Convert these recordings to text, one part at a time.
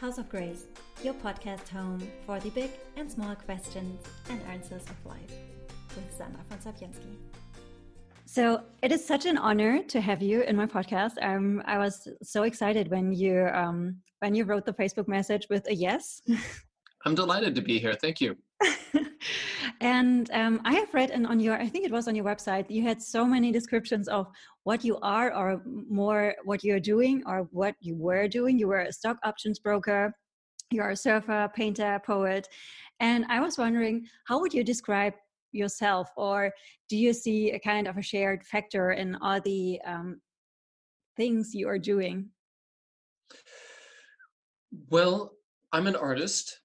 House of Grace, your podcast home for the big and small questions and answers of life with Sandra von Sapiensky. So it is such an honor to have you in my podcast. Um, I was so excited when you um, when you wrote the Facebook message with a yes. I'm delighted to be here. Thank you. and um, I have read and on your, I think it was on your website, you had so many descriptions of what you are, or more what you're doing, or what you were doing. You were a stock options broker. You're a surfer, painter, poet, and I was wondering, how would you describe yourself, or do you see a kind of a shared factor in all the um, things you are doing? Well, I'm an artist.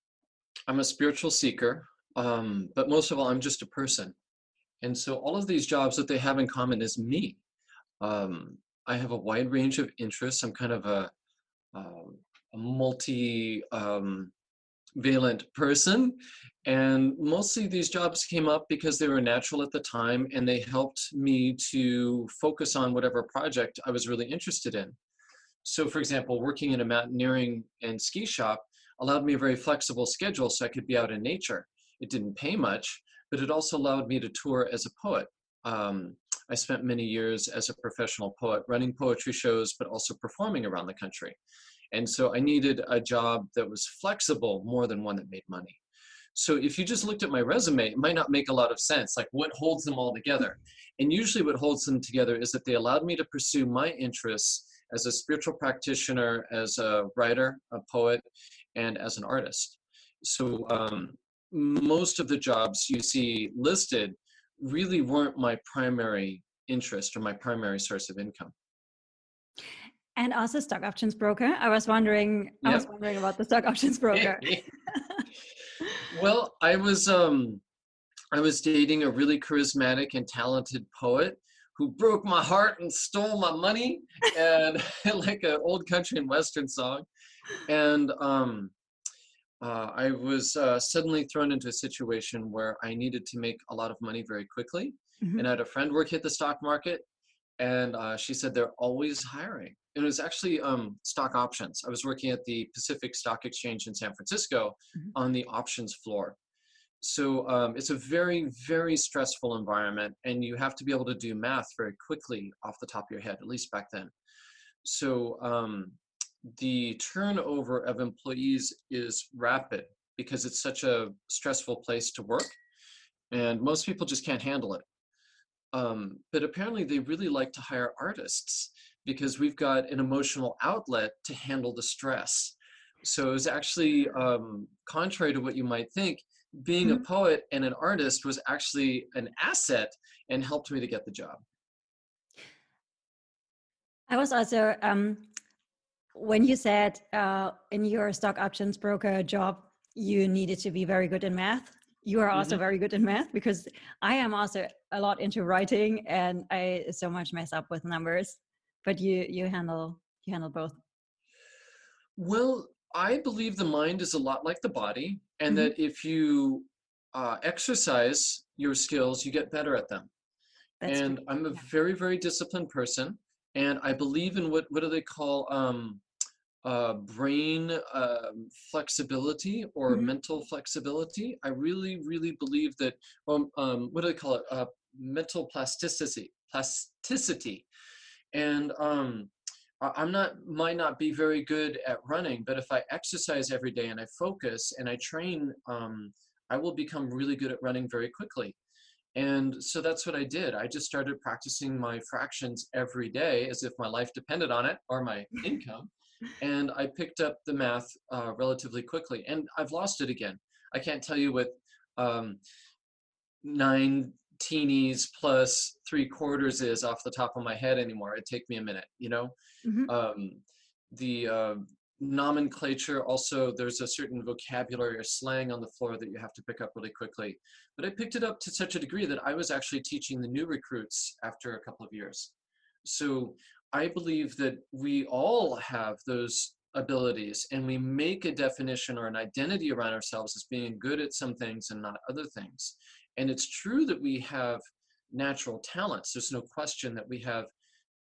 I'm a spiritual seeker, um, but most of all, I'm just a person. And so all of these jobs that they have in common is me. Um, I have a wide range of interests. I'm kind of a, um, a multi um, valent person. And mostly these jobs came up because they were natural at the time and they helped me to focus on whatever project I was really interested in. So, for example, working in a mountaineering and ski shop allowed me a very flexible schedule so I could be out in nature. It didn't pay much, but it also allowed me to tour as a poet. Um, I spent many years as a professional poet running poetry shows, but also performing around the country. And so I needed a job that was flexible more than one that made money. So if you just looked at my resume, it might not make a lot of sense. Like what holds them all together? And usually what holds them together is that they allowed me to pursue my interests as a spiritual practitioner, as a writer, a poet, and as an artist. So um, most of the jobs you see listed really weren't my primary interest or my primary source of income and also stock options broker. I was wondering, I was wondering about the stock options broker. well, I was um, I was dating a really charismatic and talented poet who broke my heart and stole my money, and like an old country and western song, and um, uh, I was uh, suddenly thrown into a situation where I needed to make a lot of money very quickly. Mm-hmm. And I had a friend work at the stock market, and uh, she said they're always hiring it was actually um, stock options. I was working at the Pacific Stock Exchange in San Francisco mm-hmm. on the options floor. So um, it's a very, very stressful environment, and you have to be able to do math very quickly off the top of your head, at least back then. So um, the turnover of employees is rapid because it's such a stressful place to work, and most people just can't handle it. Um, but apparently, they really like to hire artists because we've got an emotional outlet to handle the stress. So it was actually um, contrary to what you might think. Being mm-hmm. a poet and an artist was actually an asset and helped me to get the job. I was also um, when you said uh, in your stock options broker job you needed to be very good in math. You are also mm-hmm. very good in math because I am also a lot into writing and I so much mess up with numbers but you you handle you handle both well i believe the mind is a lot like the body and mm-hmm. that if you uh, exercise your skills you get better at them That's and true. i'm a yeah. very very disciplined person and i believe in what what do they call um, uh, brain uh, flexibility or mm-hmm. mental flexibility. I really, really believe that. Um, um, what do they call it? Uh, mental plasticity. Plasticity and um, I'm not might not be very good at running, but if I exercise every day and I focus and I train, um, I will become really good at running very quickly. And so that's what I did. I just started practicing my fractions every day as if my life depended on it or my income. and I picked up the math uh, relatively quickly. And I've lost it again. I can't tell you what um, nine teenies plus three quarters is off the top of my head anymore. It'd take me a minute, you know? Mm-hmm. Um, the uh, nomenclature also, there's a certain vocabulary or slang on the floor that you have to pick up really quickly. But I picked it up to such a degree that I was actually teaching the new recruits after a couple of years. So I believe that we all have those abilities and we make a definition or an identity around ourselves as being good at some things and not other things. And it's true that we have natural talents. There's no question that we have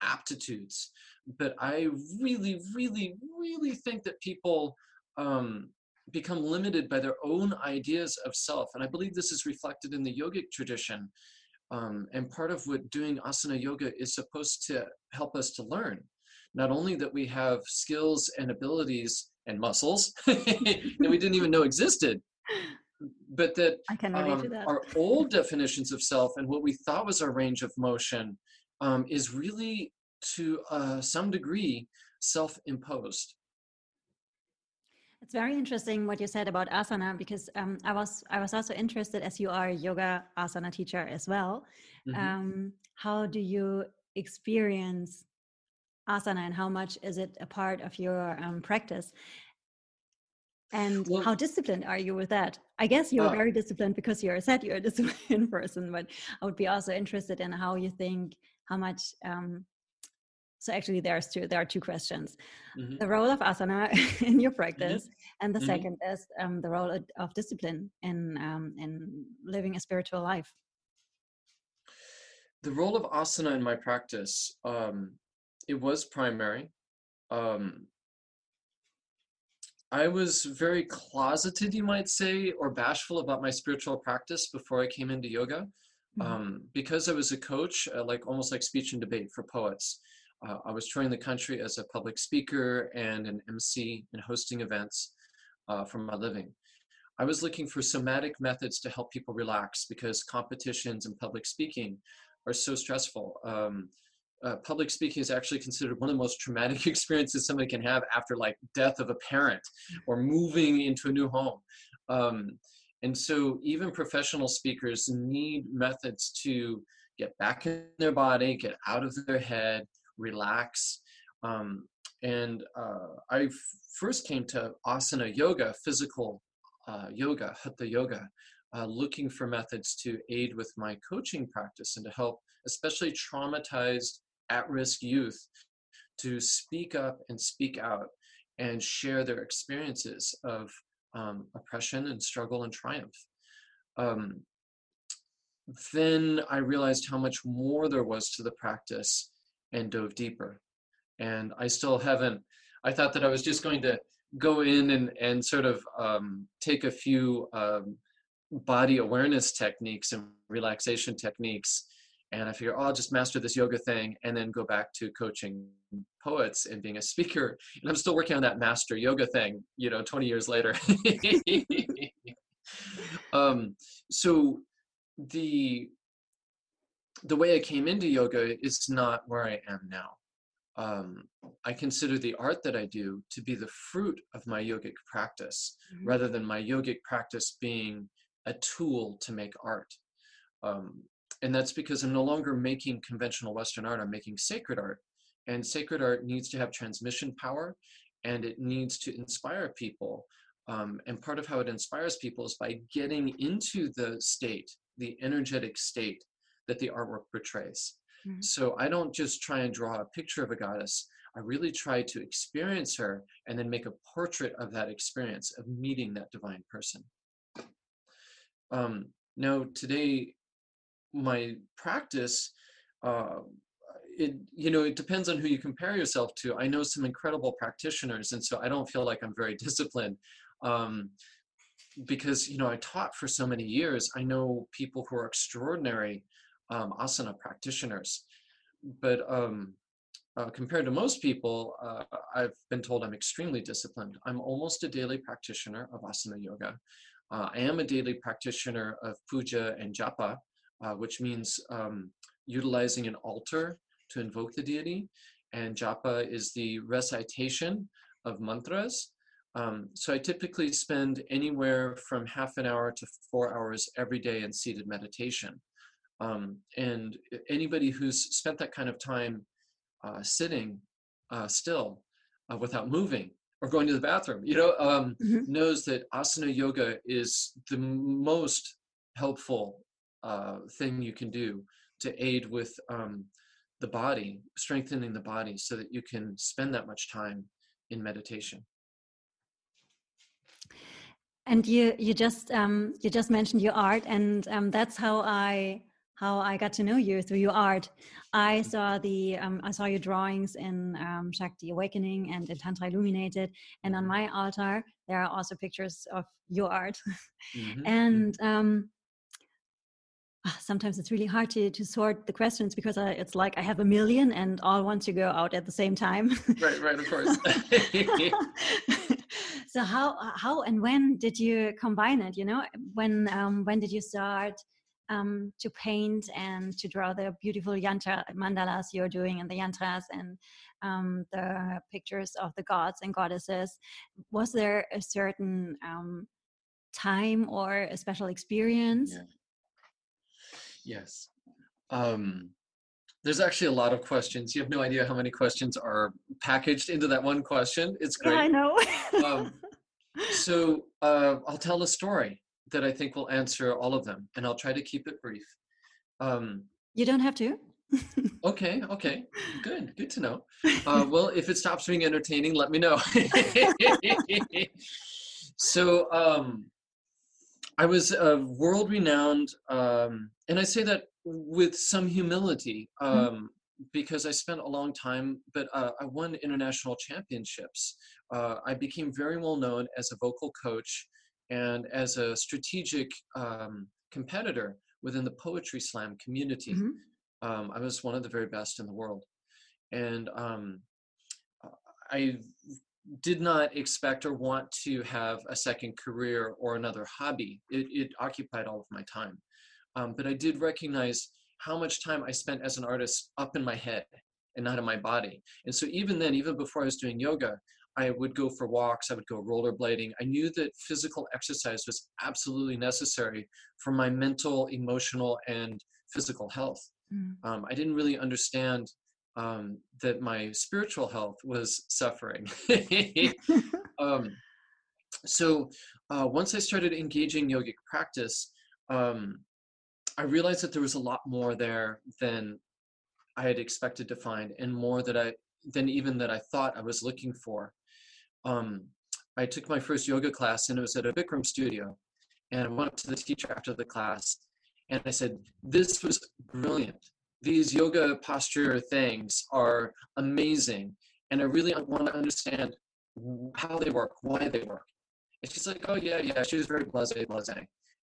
aptitudes. But I really, really, really think that people um, become limited by their own ideas of self. And I believe this is reflected in the yogic tradition. Um, and part of what doing asana yoga is supposed to help us to learn. Not only that we have skills and abilities and muscles that we didn't even know existed, but that, um, that. our old definitions of self and what we thought was our range of motion um, is really to uh, some degree self-imposed it's very interesting what you said about asana because um, I was I was also interested as you are a yoga asana teacher as well. Mm-hmm. Um, how do you experience asana and how much is it a part of your um, practice? And well, how disciplined are you with that? I guess you're uh, very disciplined because you're said you're a disciplined person, but I would be also interested in how you think how much um, so actually there's two there are two questions mm-hmm. the role of asana in your mm-hmm. practice mm-hmm. and the mm-hmm. second is um, the role of discipline in um, in living a spiritual life the role of asana in my practice um, it was primary um, I was very closeted, you might say, or bashful about my spiritual practice before I came into yoga. Mm-hmm. Um, because I was a coach, uh, like almost like speech and debate for poets uh, I was touring the country as a public speaker and an MC and hosting events uh, for my living. I was looking for somatic methods to help people relax because competitions and public speaking are so stressful. Um, uh, public speaking is actually considered one of the most traumatic experiences somebody can have after like death of a parent or moving into a new home. Um, and so even professional speakers need methods to get back in their body, get out of their head, relax. Um, and uh, I first came to asana yoga, physical uh, yoga, hatha yoga, uh, looking for methods to aid with my coaching practice and to help, especially traumatized at risk youth, to speak up and speak out and share their experiences of um, oppression and struggle and triumph. Um, then I realized how much more there was to the practice and dove deeper. And I still haven't, I thought that I was just going to go in and, and sort of um, take a few um, body awareness techniques and relaxation techniques. And I figure, oh, I'll just master this yoga thing and then go back to coaching poets and being a speaker. And I'm still working on that master yoga thing, you know, 20 years later. um, so the the way I came into yoga is not where I am now. Um, I consider the art that I do to be the fruit of my yogic practice mm-hmm. rather than my yogic practice being a tool to make art. Um, and that's because I'm no longer making conventional Western art, I'm making sacred art. And sacred art needs to have transmission power and it needs to inspire people. Um, and part of how it inspires people is by getting into the state, the energetic state that the artwork portrays. Mm-hmm. So I don't just try and draw a picture of a goddess. I really try to experience her and then make a portrait of that experience of meeting that divine person. Um, now, today, my practice, uh, it you know it depends on who you compare yourself to. I know some incredible practitioners, and so I don't feel like I'm very disciplined. Um, because you know I taught for so many years, I know people who are extraordinary um, asana practitioners. But um, uh, compared to most people, uh, I've been told I'm extremely disciplined. I'm almost a daily practitioner of asana yoga. Uh, I am a daily practitioner of puja and japa, uh, which means um, utilizing an altar to invoke the deity. And japa is the recitation of mantras. Um, so I typically spend anywhere from half an hour to four hours every day in seated meditation. Um, and anybody who's spent that kind of time uh, sitting uh, still uh, without moving or going to the bathroom, you know, um, mm-hmm. knows that asana yoga is the most helpful uh, thing you can do to aid with um, the body, strengthening the body so that you can spend that much time in meditation. And you you just um, you just mentioned your art, and um, that's how I how I got to know you through your art. I saw the um, I saw your drawings in um, Shakti Awakening and in Tantra Illuminated, and on my altar there are also pictures of your art. Mm-hmm. and um, ah, sometimes it's really hard to, to sort the questions because I, it's like I have a million and all want to go out at the same time. right, right, of course. so how how and when did you combine it? You know, when um, when did you start? Um, to paint and to draw the beautiful yantra mandalas you're doing and the yantras and um, the pictures of the gods and goddesses. Was there a certain um, time or a special experience? Yeah. Yes. Um, there's actually a lot of questions. You have no idea how many questions are packaged into that one question. It's great. Yeah, I know. um, so uh, I'll tell a story that I think will answer all of them, and I'll try to keep it brief. Um, you don't have to. okay, okay, good, good to know. Uh, well, if it stops being entertaining, let me know. so, um, I was a world-renowned, um, and I say that with some humility, mm-hmm. um, mm-hmm. because I spent a long time, but uh, I won international championships. Uh, I became very well known as a vocal coach and as a strategic um, competitor within the poetry slam community. Mm-hmm. Um, I was one of the very best in the world. And um, I did not expect or want to have a second career or another hobby. It, it occupied all of my time. Um, but I did recognize how much time I spent as an artist up in my head and not in my body. And so even then, even before I was doing yoga, I would go for walks, I would go rollerblading. I knew that physical exercise was absolutely necessary for my mental, emotional, and physical health. Mm. Um, I didn't really understand um, that my spiritual health was suffering. um, so uh, once I started engaging yogic practice, um, I realized that there was a lot more there than I had expected to find, and more that I than even that I thought I was looking for um, I took my first yoga class and it was at a Bikram studio. And I went up to the teacher after the class and I said, This was brilliant. These yoga posture things are amazing. And I really want to understand how they work, why they work. And she's like, Oh, yeah, yeah. She was very blase, blase.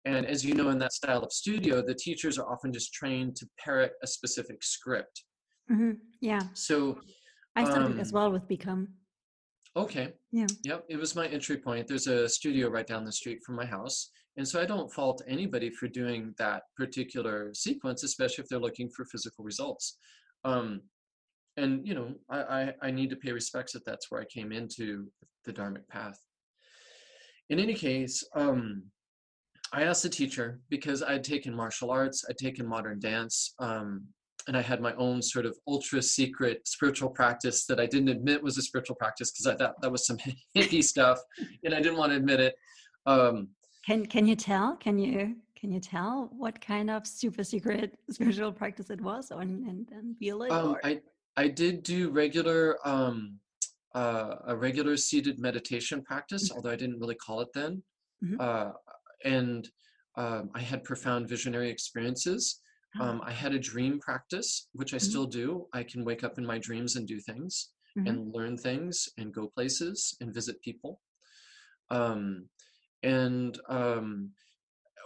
And as you know, in that style of studio, the teachers are often just trained to parrot a specific script. Mm-hmm. Yeah. So I studied um, as well with Bikram. Okay. Yeah. Yep. It was my entry point. There's a studio right down the street from my house. And so I don't fault anybody for doing that particular sequence, especially if they're looking for physical results. Um, and, you know, I, I, I need to pay respects that that's where I came into the Dharmic path. In any case, um, I asked the teacher because I'd taken martial arts, I'd taken modern dance, um, and I had my own sort of ultra secret spiritual practice that I didn't admit was a spiritual practice because I thought that was some hippie stuff, and I didn't want to admit it. Um, can Can you tell? Can you Can you tell what kind of super secret spiritual practice it was, and and, and feel it? Um, I I did do regular um, uh, a regular seated meditation practice, mm-hmm. although I didn't really call it then, mm-hmm. uh, and um, I had profound visionary experiences um, I had a dream practice, which I mm-hmm. still do. I can wake up in my dreams and do things mm-hmm. and learn things and go places and visit people. Um, and um,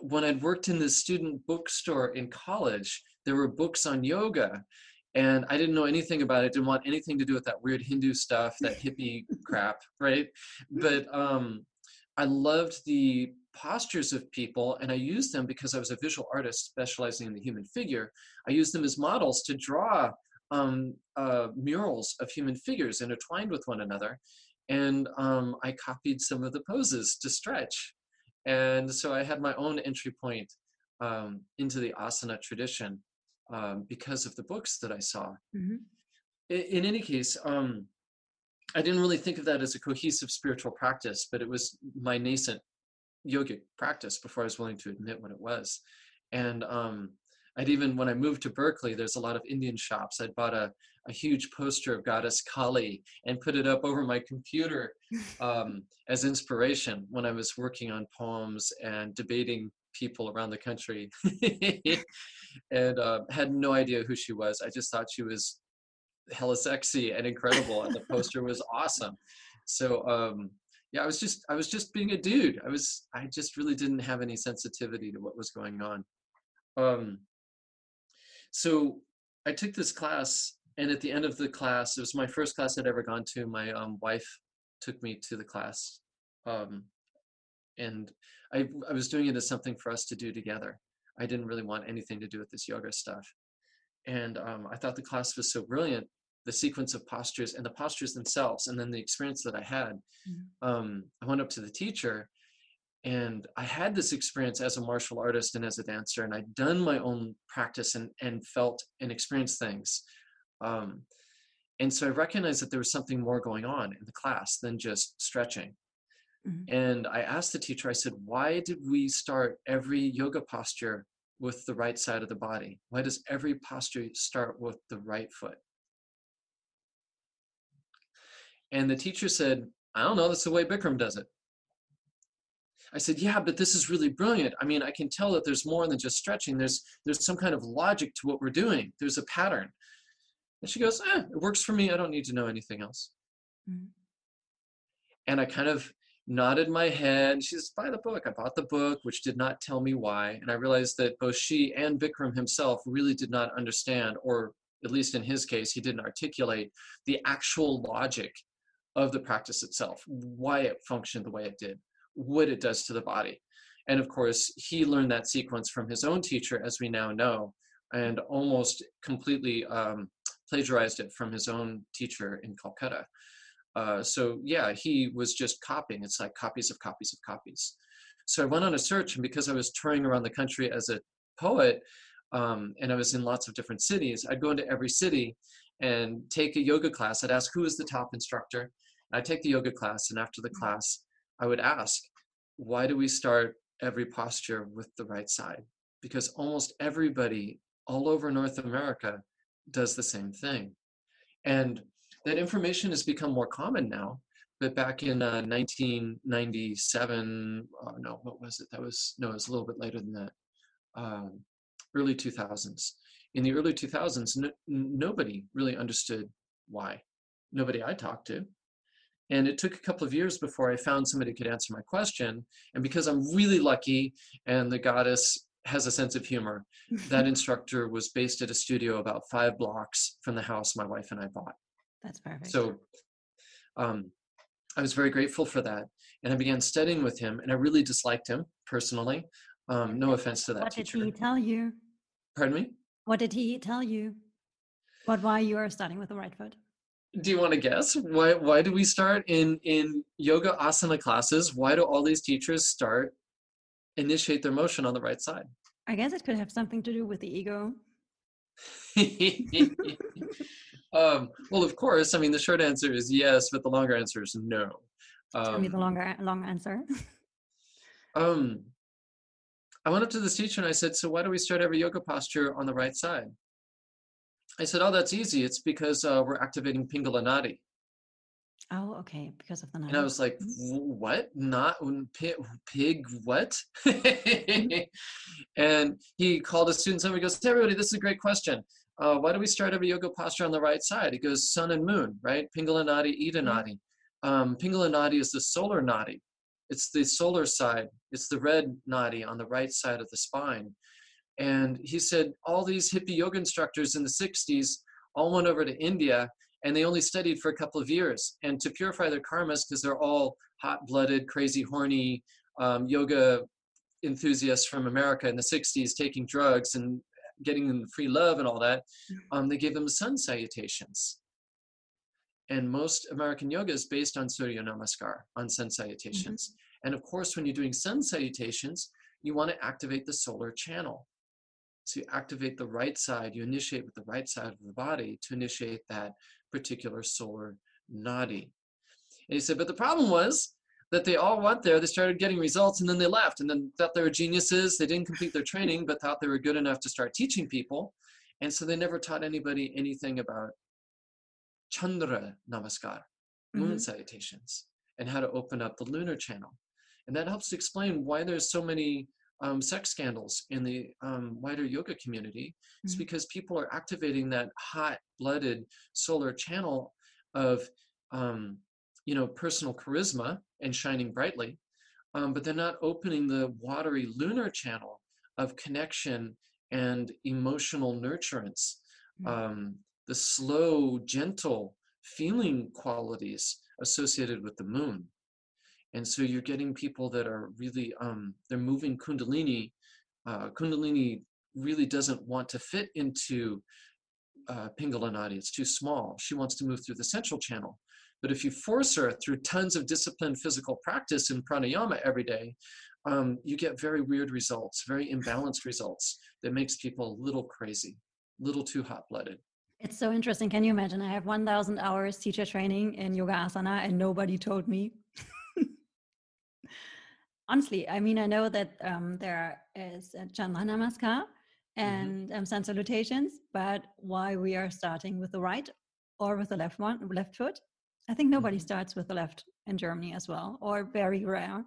when I'd worked in the student bookstore in college, there were books on yoga. And I didn't know anything about it. Didn't want anything to do with that weird Hindu stuff, that hippie crap, right? But um, I loved the postures of people and I used them because I was a visual artist specializing in the human figure. I used them as models to draw um, uh, murals of human figures intertwined with one another. And um, I copied some of the poses to stretch. And so I had my own entry point um, into the asana tradition um, because of the books that I saw. Mm-hmm. In, in, any case, um, I didn't really think of that as a cohesive spiritual practice, but it was my nascent yogic practice before I was willing to admit what it was. And um, I'd even, when I moved to Berkeley, there's a lot of Indian shops. I'd bought a, a huge poster of Goddess Kali and put it up over my computer um, as inspiration when I was working on poems and debating people around the country and uh, had no idea who she was. I just thought she was hella sexy and incredible, and the poster was awesome. So um, yeah, I was just I was just being a dude. I was I just really didn't have any sensitivity to what was going on. Um, so I took this class, and at the end of the class, it was my first class I'd ever gone to. My um, wife took me to the class, um, and I I was doing it as something for us to do together. I didn't really want anything to do with this yoga stuff, and um, I thought the class was so brilliant the sequence of postures and the postures themselves and then the experience that i had mm-hmm. um, i went up to the teacher and i had this experience as a martial artist and as a dancer and i'd done my own practice and, and felt and experienced things um, and so i recognized that there was something more going on in the class than just stretching mm-hmm. and i asked the teacher i said why did we start every yoga posture with the right side of the body why does every posture start with the right foot and the teacher said, I don't know, that's the way Bikram does it. I said, yeah, but this is really brilliant. I mean, I can tell that there's more than just stretching. There's there's some kind of logic to what we're doing. There's a pattern. And she goes, eh, it works for me. I don't need to know anything else. Mm-hmm. And I kind of nodded my head. She says, buy the book. I bought the book, which did not tell me why. And I realized that both she and Bikram himself really did not understand, or at least in his case, he didn't articulate the actual logic of the practice itself, why it functioned the way it did, what it does to the body. And of course, he learned that sequence from his own teacher, as we now know, and almost completely um, plagiarized it from his own teacher in Calcutta. Uh, so yeah, he was just copying. It's like copies of copies of copies. So I went on a search, and because I was touring around the country as a poet, um, and I was in lots of different cities, I'd go into every city and take a yoga class. I'd ask who is the top instructor, I take the yoga class, and after the mm-hmm. class, I would ask, why do we start every posture with the right side? Because almost everybody all over North America does the same thing. And that information has become more common now. But back in uh, 1997, oh no, what was it? That was, no, it was a little bit later than that, um, early 2000s. In the early 2000s, n- nobody really understood why. Nobody I talked to. And it took a couple of years before I found somebody who could answer my question. And because I'm really lucky and the goddess has a sense of humor, that instructor was based at a studio about five blocks from the house my wife and I bought. That's perfect. So um, I was very grateful for that. And I began studying with him, and I really disliked him personally. Um, no offense to that what teacher. What did he tell you? Pardon me? What did he tell you? What why you are starting with the right foot? Do you want to guess? Why why do we start in in yoga asana classes? Why do all these teachers start initiate their motion on the right side? I guess it could have something to do with the ego. Um, well of course i mean the short answer is yes but the longer answer is no. Um, tell me the longer long answer. um i went up to this teacher and i said so why do we start every yoga posture on the right side I said, "Oh, that's easy. It's because uh, we're activating Pingala Nadi." Oh, okay, because of the nadi. And I was like, mm-hmm. "What? Not pig? Pig? What?" and he called his students over. He goes, "Hey, everybody, this is a great question. Uh, why do we start every yoga posture on the right side?" He goes, "Sun and Moon, right? Pingala Nadi, Ida mm-hmm. Nadi. Um, Pingala Nadi is the solar nadi. It's the solar side. It's the red nadi on the right side of the spine." And he said all these hippie yoga instructors in the 60s all went over to India and they only studied for a couple of years. And to purify their karmas, because they're all hot blooded, crazy, horny um, yoga enthusiasts from America in the 60s taking drugs and getting them free love and all that, mm-hmm. um, they gave them sun salutations. And most American yoga is based on Surya Namaskar, on sun salutations. Mm-hmm. And of course, when you're doing sun salutations, you want to activate the solar channel. So you activate the right side, you initiate with the right side of the body to initiate that particular solar nadi. And he said, but the problem was that they all went there, they started getting results, and then they left, and then thought they were geniuses. They didn't complete their training, but thought they were good enough to start teaching people. And so they never taught anybody anything about Chandra Namaskar, moon mm-hmm. salutations, and how to open up the lunar channel. And that helps to explain why there's so many um, sex scandals in the um, wider yoga community it's mm-hmm. because people are activating that hot-blooded solar channel of um, you know personal charisma and shining brightly um, but they're not opening the watery lunar channel of connection and emotional nurturance mm-hmm. um, the slow gentle feeling qualities associated with the moon and so you're getting people that are really um, they're moving kundalini uh, kundalini really doesn't want to fit into uh, pingala nadi it's too small. She wants to move through the central channel. But if you force her through tons of disciplined physical practice in pranayama every day um, you get very weird results very imbalanced results that makes people a little crazy little too hot-blooded. It's so interesting. Can you imagine? I have 1000 hours teacher training in yoga asana and nobody told me honestly, I mean, I know that um, there is a Chandra Namaskar mm-hmm. and mm-hmm. um, sun salutations, but why we are starting with the right or with the left one, left foot? I think nobody mm-hmm. starts with the left in Germany as well, or very rare.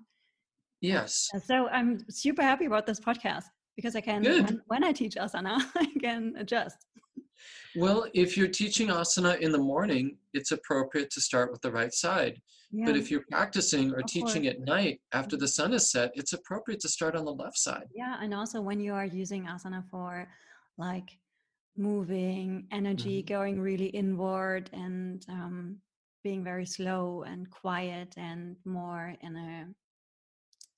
Yes. so I'm super happy about this podcast because I can, when, when I teach asana, I can adjust. Well, if you're teaching asana in the morning, it's appropriate to start with the right side. Yeah. But if you're practicing or of teaching course. at night after the sun is set, it's appropriate to start on the left side. Yeah, and also when you are using asana for like moving energy, mm-hmm. going really inward and um, being very slow and quiet and more in a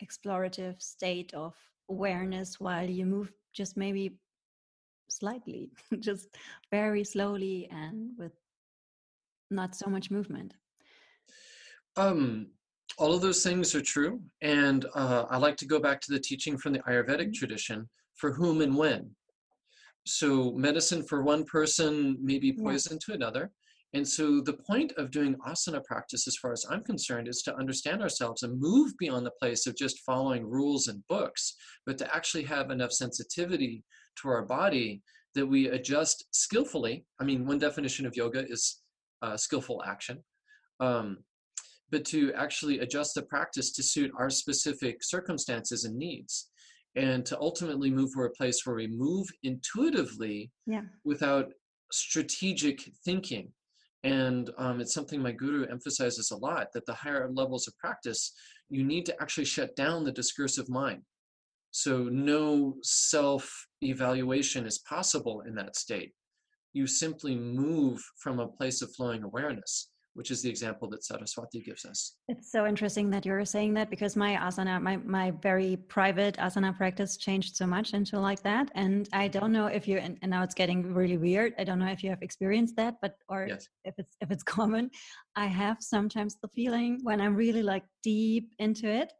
explorative state of awareness while you move just maybe slightly, just very slowly and with not so much movement. Um, all of those things are true. And uh, I like to go back to the teaching from the Ayurvedic mm-hmm. tradition for whom and when. So, medicine for one person may be poison yeah. to another. And so, the point of doing asana practice, as far as I'm concerned, is to understand ourselves and move beyond the place of just following rules and books, but to actually have enough sensitivity to our body that we adjust skillfully. I mean, one definition of yoga is uh, skillful action. Um, but to actually adjust the practice to suit our specific circumstances and needs and to ultimately move to a place where we move intuitively yeah. without strategic thinking and um, it's something my guru emphasizes a lot that the higher levels of practice you need to actually shut down the discursive mind so no self evaluation is possible in that state you simply move from a place of flowing awareness which is the example that Saraswati gives us. It's so interesting that you're saying that because my asana, my, my very private asana practice changed so much into like that. And I don't know if you, and, and now it's getting really weird. I don't know if you have experienced that, but, or yes. if it's, if it's common, I have sometimes the feeling when I'm really like deep into it,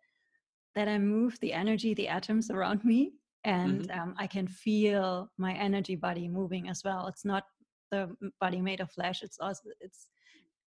that I move the energy, the atoms around me, and mm-hmm. um, I can feel my energy body moving as well. It's not the body made of flesh. It's also, it's,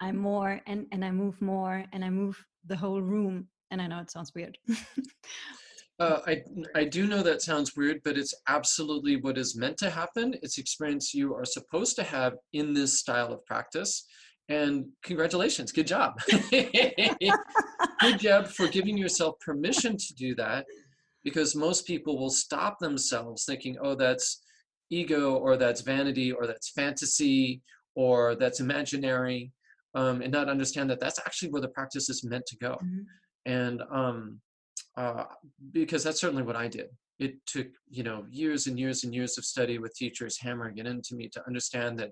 I'm more and and I move more and I move the whole room. And I know it sounds weird. uh, I I do know that sounds weird, but it's absolutely what is meant to happen. It's experience you are supposed to have in this style of practice. And congratulations, good job. good job for giving yourself permission to do that because most people will stop themselves thinking, oh, that's ego or that's vanity or that's fantasy or that's imaginary um, and not understand that that's actually where the practice is meant to go. Mm-hmm. And um, uh, because that's certainly what I did. It took you know years and years and years of study with teachers hammering it into me to understand that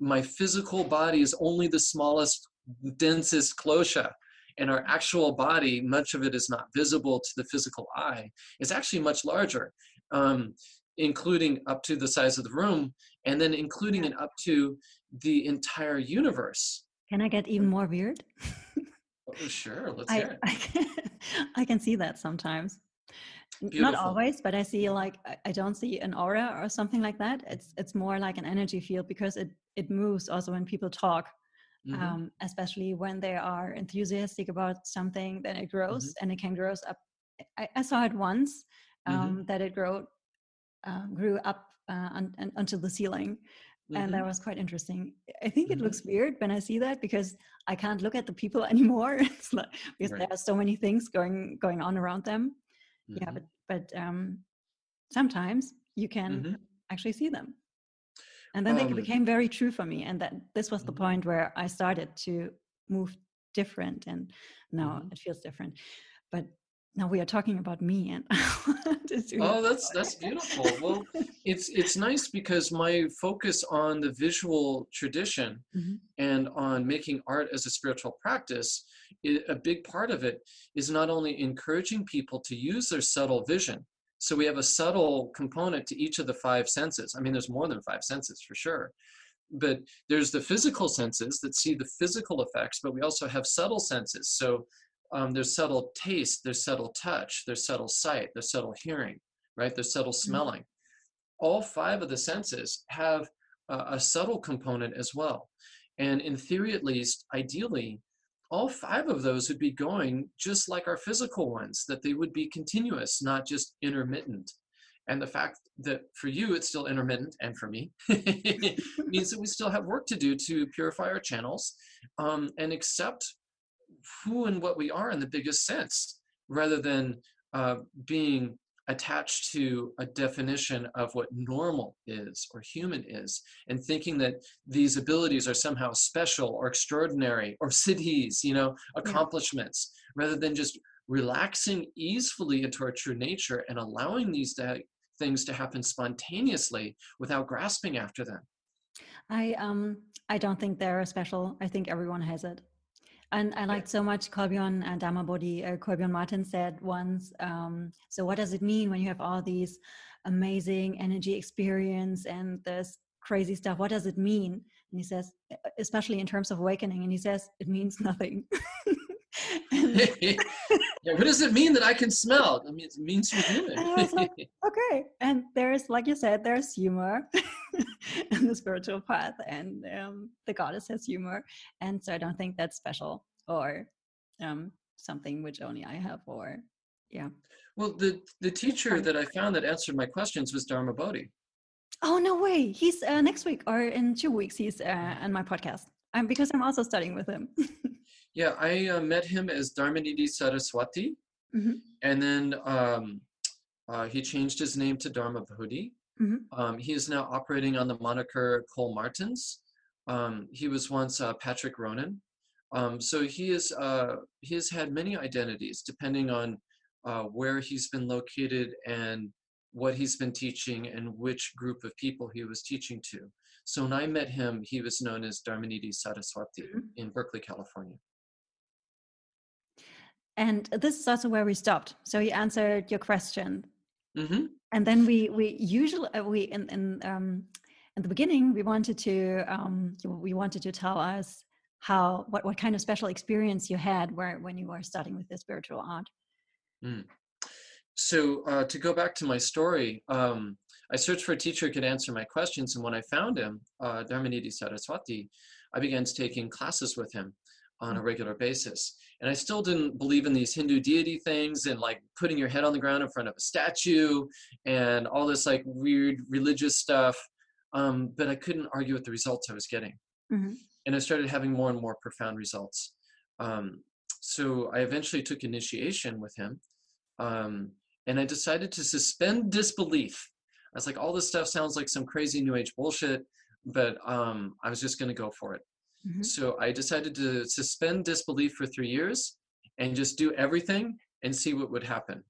my physical body is only the smallest, densest kosha. And our actual body, much of it is not visible to the physical eye, is actually much larger, um, including up to the size of the room, and then including it up to the entire universe. Can I get even more weird? oh, sure, let's hear I, I, can, I can see that sometimes. Beautiful. Not always, but I see like I don't see an aura or something like that. It's it's more like an energy field because it it moves also when people talk. Mm-hmm. Um, especially when they are enthusiastic about something, then it grows mm-hmm. and it can grow up. I, I saw it once mm-hmm. um, mm-hmm. that it grow, uh, grew up uh, un, un, until the ceiling mm-hmm. and that mm-hmm. was quite interesting. I think mm-hmm. it looks weird when I see that because I can't look at the people anymore. it's like, because right. there are so many things going going on around them. Mm-hmm. Yeah, but but um, sometimes you can mm-hmm. actually see them and then um, they became very true for me and that this was the mm-hmm. point where i started to move different and now mm-hmm. it feels different but now we are talking about me and oh that's that's beautiful. Well it's it's nice because my focus on the visual tradition mm-hmm. and on making art as a spiritual practice a big part of it is not only encouraging people to use their subtle vision so we have a subtle component to each of the five senses. I mean there's more than five senses for sure but there's the physical senses that see the physical effects but we also have subtle senses. So um, there's subtle taste, there's subtle touch, there's subtle sight, there's subtle hearing, right? There's subtle mm-hmm. smelling. Mm-hmm. All five of the senses have a, a subtle component as well. And in theory, at least, ideally, all five of those would be going just like our physical ones, that they would be continuous, not just intermittent. And the fact that for you it's still intermittent, and for me, means that we still have work to do to purify our channels um, and accept who and what we are in the biggest sense, rather than uh, being attached to a definition of what normal is or human is, and thinking that these abilities are somehow special or extraordinary or siddhis, you know, accomplishments, yeah. rather than just relaxing easily into our true nature and allowing these to, things to happen spontaneously without grasping after them. I um I don't think they're special. I think everyone has it. And I liked so much Kolbjorn and Dharma Bodhi, uh, Kolbjorn Martin said once, um, so what does it mean when you have all these amazing energy experience and this crazy stuff? What does it mean? And he says, especially in terms of awakening, and he says, it means nothing. yeah, what does it mean that I can smell? I mean, it means you're human. like, okay. And there's, like you said, there's humor in the spiritual path, and um, the goddess has humor. And so I don't think that's special or um, something which only I have, or yeah. Well, the, the teacher that I found that answered my questions was Dharma Bodhi. Oh, no way. He's uh, next week or in two weeks, he's uh, on my podcast. Um, because I'm also studying with him. Yeah, I uh, met him as Dharmanidhi Saraswati, mm-hmm. and then um, uh, he changed his name to Dharma Bodhi. Mm-hmm. Um, he is now operating on the moniker Cole Martins. Um, he was once uh, Patrick Ronan. Um, so he is uh, he has had many identities depending on uh, where he's been located and what he's been teaching and which group of people he was teaching to. So when I met him, he was known as Dharmanidhi Saraswati mm-hmm. in Berkeley, California. And this is also where we stopped. So he answered your question. Mm-hmm. And then we we usually uh, we in in um, in the beginning we wanted to um, we wanted to tell us how what what kind of special experience you had where when you were studying with the spiritual art. Mm. So uh, to go back to my story, um, I searched for a teacher who could answer my questions, and when I found him, uh, Dharmanidhi Saraswati, I began taking classes with him on a mm. regular basis. And I still didn't believe in these Hindu deity things and like putting your head on the ground in front of a statue and all this like weird religious stuff. Um, but I couldn't argue with the results I was getting. Mm-hmm. And I started having more and more profound results. Um, so I eventually took initiation with him. Um, and I decided to suspend disbelief. I was like, all this stuff sounds like some crazy new age bullshit, but um, I was just going to go for it. Mm-hmm. So I decided to suspend disbelief for three years and just do everything and see what would happen.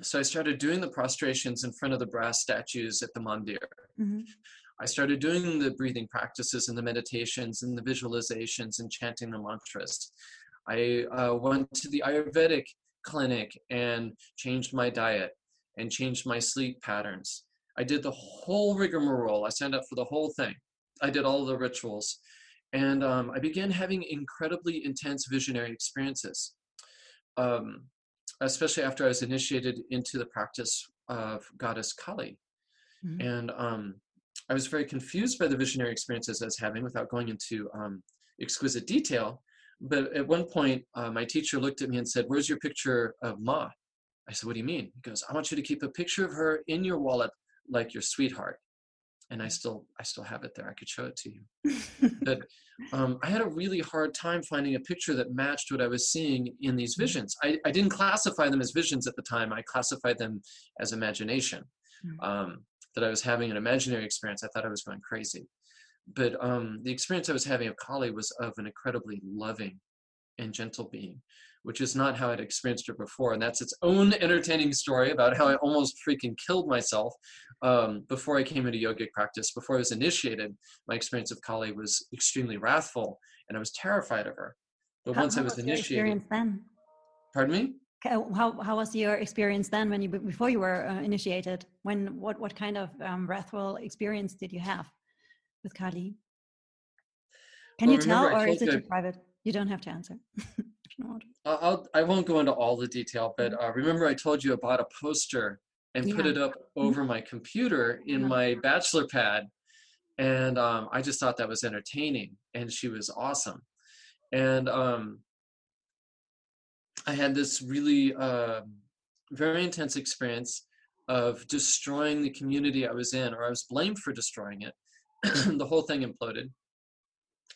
So I started doing the prostrations in front of the brass statues at the mandir. Mm-hmm. I started doing the breathing practices and the meditations and the visualizations and chanting the mantras. I uh, went to the Ayurvedic clinic and changed my diet and changed my sleep patterns. I did the whole rigmarole. I signed up for the whole thing. I did all the rituals. And um, I began having incredibly intense visionary experiences, um, especially after I was initiated into the practice of Goddess Kali. Mm-hmm. And um, I was very confused by the visionary experiences I was having without going into um, exquisite detail. But at one point, uh, my teacher looked at me and said, Where's your picture of Ma? I said, What do you mean? He goes, I want you to keep a picture of her in your wallet like your sweetheart. And I still I still have it there. I could show it to you. but um, I had a really hard time finding a picture that matched what I was seeing in these mm. visions. I, I didn't classify them as visions at the time. I classified them as imagination. Mm. Um, that I was having an imaginary experience. I thought I was going crazy. But um, the experience I was having of Kali was of an incredibly loving and gentle being which is not how I'd experienced it before. And that's its own entertaining story about how I almost freaking killed myself um, before I came into yogic practice. Before I was initiated, my experience of Kali was extremely wrathful and I was terrified of her. But how, once I was, was initiated. then? Pardon me? How, how was your experience then when you before you were uh, initiated when what what kind of um, wrathful experience did you have with Kali can well, you tell or is it private you don't have to answer I'll, I won't go into all the detail, but mm-hmm. uh, remember I told you about a poster and yeah. put it up over my computer in my bachelor pad. And um, I just thought that was entertaining. And she was awesome. And um, I had this really uh, very intense experience of destroying the community I was in, or I was blamed for destroying it. the whole thing imploded.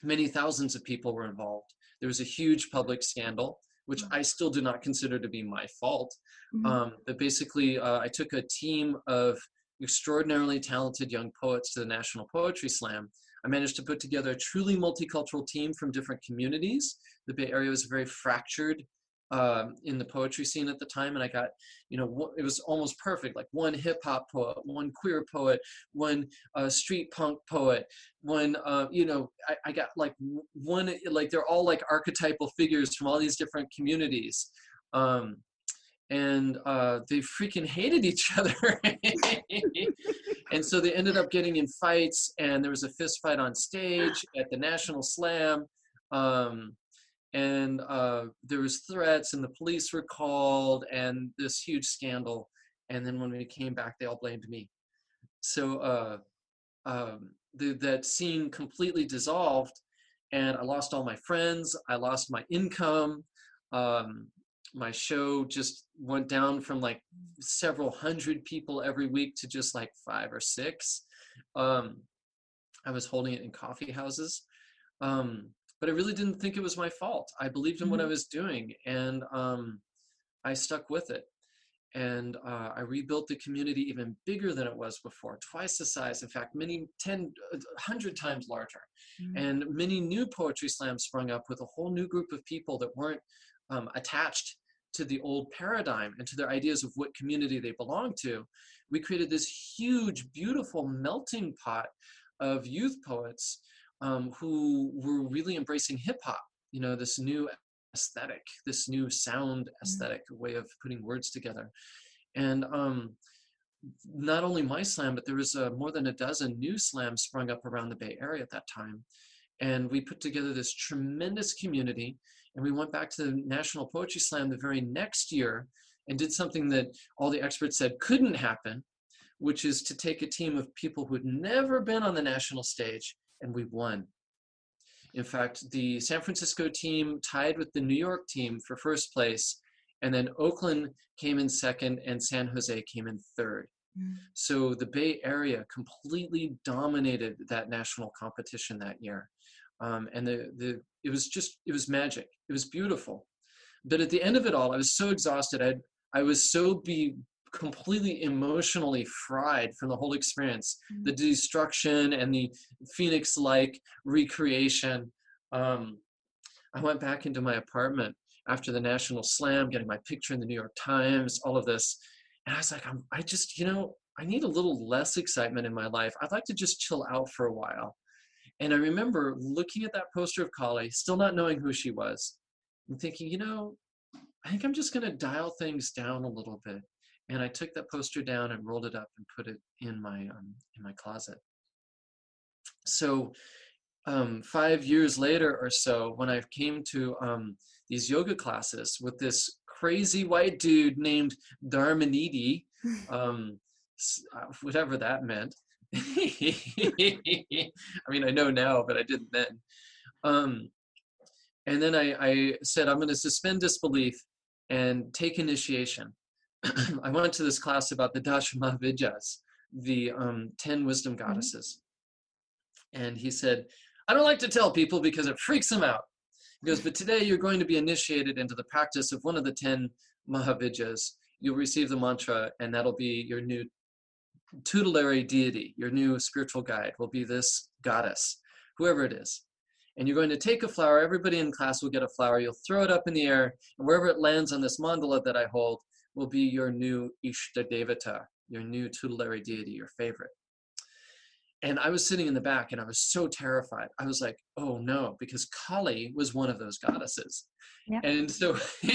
Many thousands of people were involved. There was a huge public scandal, which mm. I still do not consider to be my fault. Mm-hmm. Um, but basically, uh, I took a team of extraordinarily talented young poets to the National Poetry Slam. I managed to put together a truly multicultural team from different communities. The Bay Area was a very fractured um, in the poetry scene at the time, and I got, you know, it was almost perfect. Like one hip hop poet, one queer poet, one uh, street punk poet, one, uh, you know, I, I, got like one, like they're all like archetypal figures from all these different communities. Um, and uh, they freaking hated each other. and so they ended up getting in fights, and there was a fist fight on stage at the National Slam. Um, and uh, there was threats and the police were called and this huge scandal. And then when we came back they all blamed me. So uh, um, the, that scene completely dissolved and i lost all my friends i lost my income um, my show just went down from like several hundred people every week to just like five or six. Um, i was holding it in coffee houses. Um, but I really didn't think it was my fault. I believed in mm-hmm. what I mm-hmm. was doing, and um, I stuck with it. And uh, I rebuilt the community even bigger than it was before, twice the size. In fact, many 10, 100 uh, times larger. Mm-hmm. And many new poetry slams sprung up with a whole new group of people that weren't um, attached to the old paradigm and to their ideas of what community they belong to. We created this huge, beautiful melting pot of youth poets um, who were really embracing hip hop, you know, this new aesthetic, this new sound mm. aesthetic, mm-hmm. way of putting words together. And um, not only my slam, but there was uh, more than a dozen new slams sprung up around the Bay Area at that time. And we put together this tremendous community. And we went back to the National Poetry Slam the very next year and did something that all the experts said couldn't happen, which is to take a team of people who had never been on the national stage and we won. In fact, the San Francisco team tied with the New York team for first place, and then Oakland came in second, and San Jose came in third. Mm. So the Bay Area completely dominated that national competition that year. Um, and the, the it was just it was magic it was beautiful but at the end of it all i was so exhausted i i was so be completely emotionally fried from the whole experience. Mm-hmm. the destruction and the phoenix like recreation. Um, i went back into my apartment after the national slam getting my picture in the new york times all of this. And i was like I'm, i just you know i need a little less excitement in my life. I'd like to just chill out for a while. And i remember looking at that poster of Kali, still not knowing who she was and thinking you know i think i'm just going to dial things down a little bit and I took that poster down and rolled it up and put it in my um, in my closet. So um, five years later or so, when I came to um, these yoga classes with this crazy white dude named Dharmanidhi, um, uh, whatever that meant. I mean, I know now, but I didn't then. Um, and then I, I said, I'm going to suspend disbelief and take initiation. I went to this class about the Dasha Mahavidyas, the um, 10 wisdom mm-hmm. goddesses. Mm-hmm. And he said, I don't like to tell people because it freaks them out. He goes, but today you're going to be initiated into the practice of one of the 10 Mahavidyas. You'll receive the mantra, and that'll be your new tutelary deity, your new spiritual guide will be this goddess, whoever it is. And you're going to take a flower, everybody in class will get a flower, you'll throw it up in the air, and wherever it lands on this mandala that I hold will be your new Ishta Devata, your new tutelary deity, your favorite. And I was sitting in the back and I was so terrified. I was like, oh no, because Kali was one of those goddesses. Yeah. And so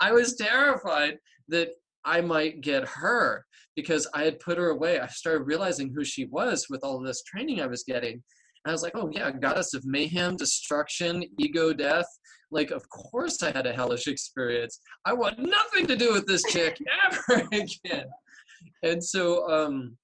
I was terrified that I might get her because I had put her away. I started realizing who she was with all this training I was getting. And I was like, oh, yeah, goddess of mayhem, destruction, ego, death. Like, of course I had a hellish experience. I want nothing to do with this chick ever again. And so um,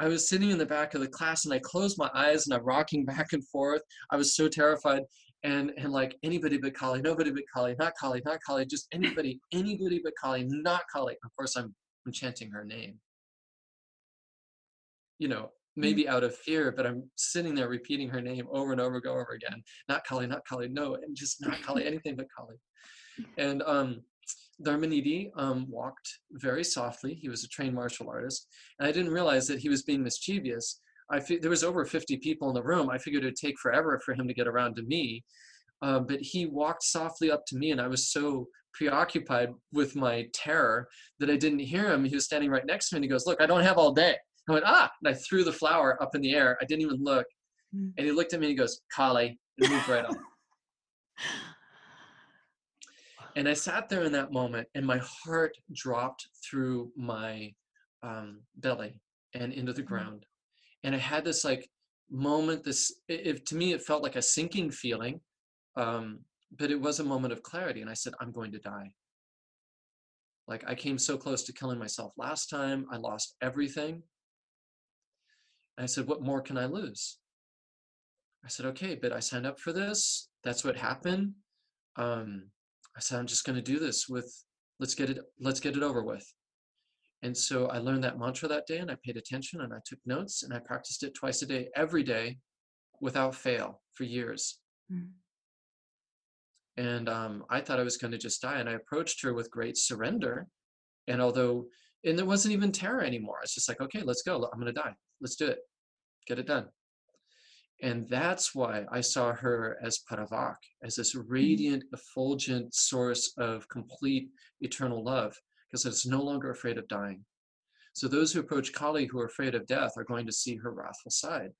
I was sitting in the back of the class and I closed my eyes and I'm rocking back and forth. I was so terrified and and like anybody but Kali, nobody but Kali, not Kali, not Kali, just anybody, anybody but Kali, not Kali. Of course, I'm I'm chanting her name. You know. Maybe out of fear, but I'm sitting there repeating her name over and over, go over again. Not Kali, not Kali, no, and just not Kali, anything but Kali. And um, Dharmanidhi um, walked very softly. He was a trained martial artist, and I didn't realize that he was being mischievous I fi- there was over 50 people in the room. I figured it'd take forever for him to get around to me. Uh, but he walked softly up to me, and I was so preoccupied with my terror that I didn't hear him. He was standing right next to me, and he goes, "Look, I don't have all day." I went, "Ah!" And I threw the flower up in the air. I didn't even look, mm. and he looked at me and he goes, "Kali," and moved right on. And I sat there in that moment, and my heart dropped through my um, belly and into the mm. ground and I had this like moment. This, if to me, it felt like a sinking feeling, um, but it was a moment of clarity. And I said, "I'm going to die." Like I came so close to killing myself last time. I lost everything. I said, "What more can I lose?" I said, "Okay, but I signed up for this. That's what happened." Um, I said, "I'm just going to do this with. Let's get it. Let's get it over with." And so I learned that mantra that day and I paid attention and I took notes and I practiced it twice a day, every day, without fail for years. Mm. And um, I thought I was going to just die. And I approached her with great surrender. And although, and there wasn't even terror anymore, it's just like, okay, let's go. I'm going to die. Let's do it. Get it done. And that's why I saw her as Paravak, as this mm. radiant, effulgent source of complete eternal love because it's no longer afraid of dying. So those who approach Kali who are afraid of death are going to see her wrathful side.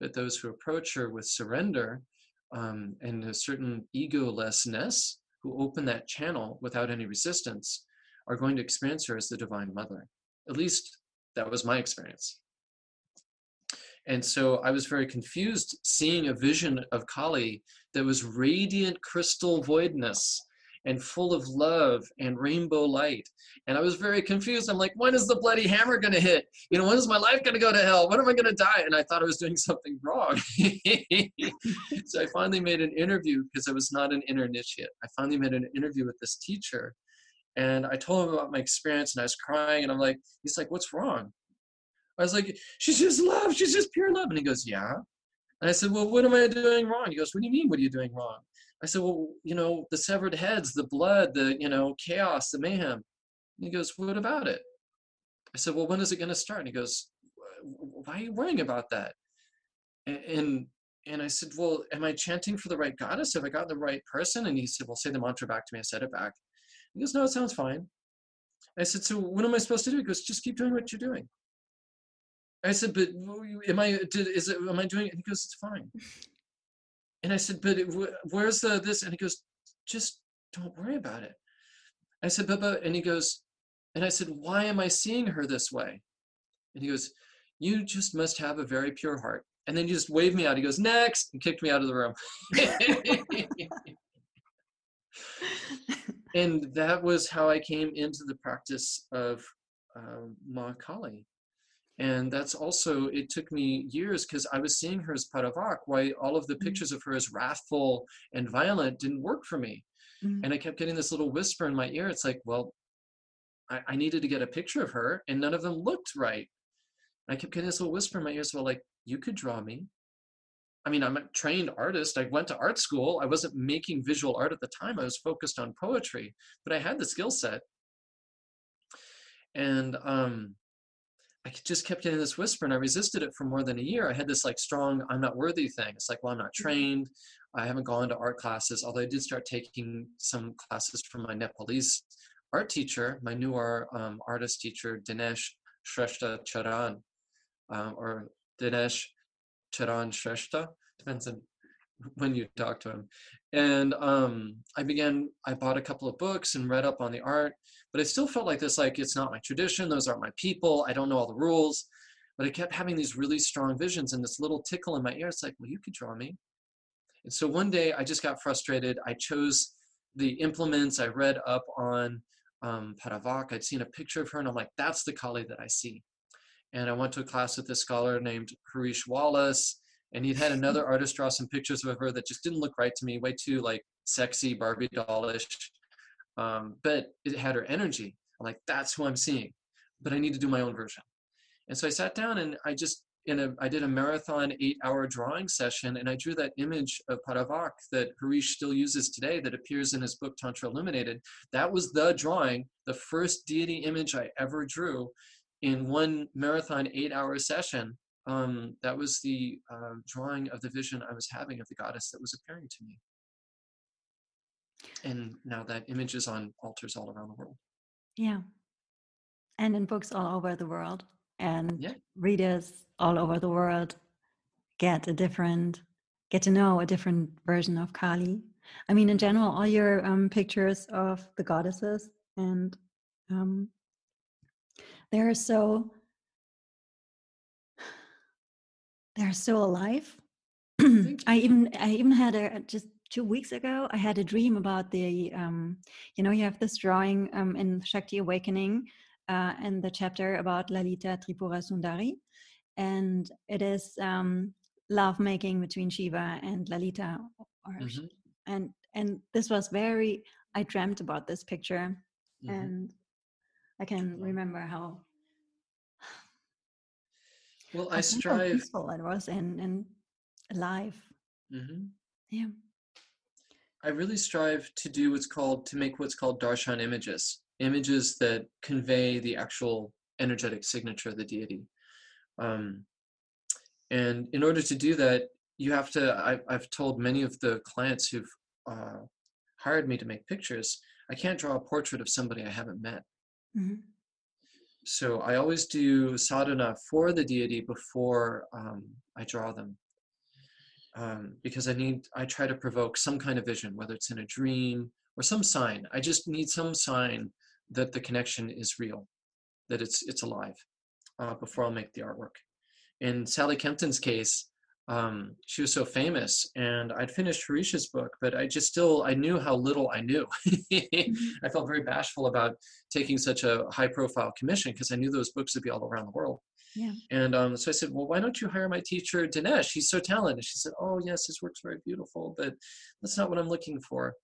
But those who approach her with surrender um, and a certain egolessness, who open that channel without any resistance, are going to experience her as the Divine Mother. At least that was my experience. And so I was very confused seeing a vision of Kali that was radiant crystal voidness and full of love and rainbow light. And I was very confused. I'm like, when is the bloody hammer going to hit? You know, when is my life going to go to hell? When am I going to die? And I thought I was doing something wrong. so I finally made an interview because I was not an inner initiate. I finally made an interview with this teacher. And I told him about my experience and I was crying. And I'm like, he's like, what's wrong? I was like, she's just love. She's just pure love. And he goes, yeah. And I said, well, what am I doing wrong? He goes, what do you mean? What are you doing wrong? I said, well, you know, the severed heads, the blood, the, you know, chaos, the mayhem. And he goes, what about it? I said, well, when is it going to start? And he goes, why are you worrying about that? And, and I said, well, am I chanting for the right goddess? Have I got the right person? And he said, well, say the mantra back to me. I said it back. He goes, no, it sounds fine. I said, so what am I supposed to do? He goes, just keep doing what you're doing. I said, but am I, did, is it, am I doing it? And he goes, it's fine. And I said, but it, where's the this? And he goes, just don't worry about it. I said, but, and he goes, and I said, why am I seeing her this way? And he goes, you just must have a very pure heart. And then he just waved me out. He goes, next, and kicked me out of the room. and that was how I came into the practice of uh, Ma Kali and that's also it took me years because i was seeing her as paravak why all of the mm-hmm. pictures of her as wrathful and violent didn't work for me mm-hmm. and i kept getting this little whisper in my ear it's like well I, I, needed to get a picture of her and none of them looked right I kept getting this little whisper in my ears about like, you could draw me. I mean, I'm a trained artist. I went to art school. I wasn't making visual art at the time. I was focused on poetry, but I had the skill set. And um, I just kept getting this whisper, and I resisted it for more than a year. I had this like strong "I'm not worthy" thing. It's like, well, I'm not mm-hmm. trained. I haven't gone to art classes, although I did start taking some classes from my Nepalese art teacher, my newer um, artist teacher, Dinesh Shrestha Charan, um, or Dinesh Charan Shrestha, depends on when you talk to him. And um, I began, I bought a couple of books and read up on the art, but I still felt like this, like it's not my tradition, those aren't my people, I don't know all the rules. But I kept having these really strong visions and this little tickle in my ear. It's like, well, you could draw me. And so one day I just got frustrated. I chose the implements. I read up on um, Paravak. I'd seen a picture of her and I'm like, that's the Kali that I see. And I went to a class with this scholar named Hareesh Wallis. And he'd had another artist draw some pictures of her that just didn't look right to me, way too like sexy, Barbie dollish. Um, but it had her energy. I'm like, that's who I'm seeing. But I need to do my own version. And so I sat down and I just in a I did a marathon eight hour drawing session and I drew that image of Paravak that Harish still uses today that appears in his book Tantra Illuminated. That was the drawing, the first deity image I ever drew in one marathon eight hour session. Um, that was the uh, drawing of the vision I was having of the goddess that was appearing to me. And now that image is on altars all around the world. Yeah. And in books all over the world and yeah. readers all over the world get a different get to know a different version of kali i mean in general all your um, pictures of the goddesses and um, they're so they're so alive i even i even had a just two weeks ago i had a dream about the um, you know you have this drawing um, in shakti awakening uh, in the chapter about Lalita Tripura Sundari. And it is um, love making between Shiva and Lalita. Mm-hmm. And and this was very I dreamt about this picture mm-hmm. and I can remember how well I strive peaceful it was and and alive. Mm-hmm. Yeah. I really strive to do what's called to make what's called darshan images images that convey the actual energetic signature of the deity. Um, and in order to do that, you have to, I, I've told many of the clients who've uh, hired me to make pictures, I can't draw a portrait of somebody I haven't met. Mm-hmm. So I always do sadhana for the deity before um, I draw them. Um, because I need, I try to provoke some kind of vision, whether it's in a dream or some sign. I just need some sign that the connection is real, that it's it's alive uh, before I'll make the artwork. In Sally Kempton's case, um, she was so famous, and I'd finished Hareesh's book, but I just still I knew how little I knew. mm-hmm. I felt very bashful about taking such a high-profile commission because I knew those books would be all around the world. Yeah. And um, so I said, well, why don't you hire my teacher, Dinesh? He's so talented. She said, oh, yes, his work's very beautiful, but that's not what I'm looking for.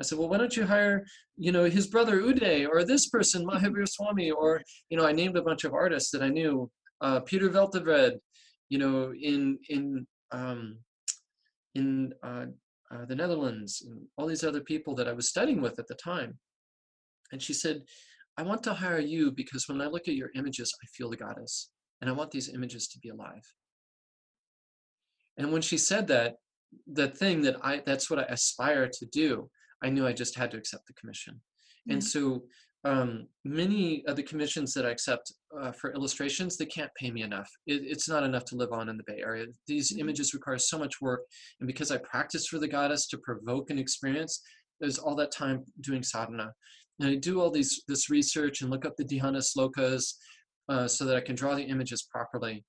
I said, well, why don't you hire, you know, his brother Uday or this person, Mahavir Swami, or, you know, I named a bunch of artists that I knew, uh, Peter Veltevred, you know, in, in, um, in uh, uh, the Netherlands, and all these other people that I was studying with at the time. And she said, I want to hire you because when I look at your images, I feel the goddess, and I want these images to be alive. And when she said that, the thing that I, that's what I aspire to do. I knew I just had to accept the commission. Mm-hmm. And so um, many of the commissions that I accept uh, for illustrations, they can't pay me enough. It, it's not enough to live on in the Bay Area. These mm-hmm. images require so much work. And because I practice for the goddess to provoke an experience, there's all that time doing sadhana. And I do all these this research and look up the dhyana slokas uh, so that I can draw the images properly.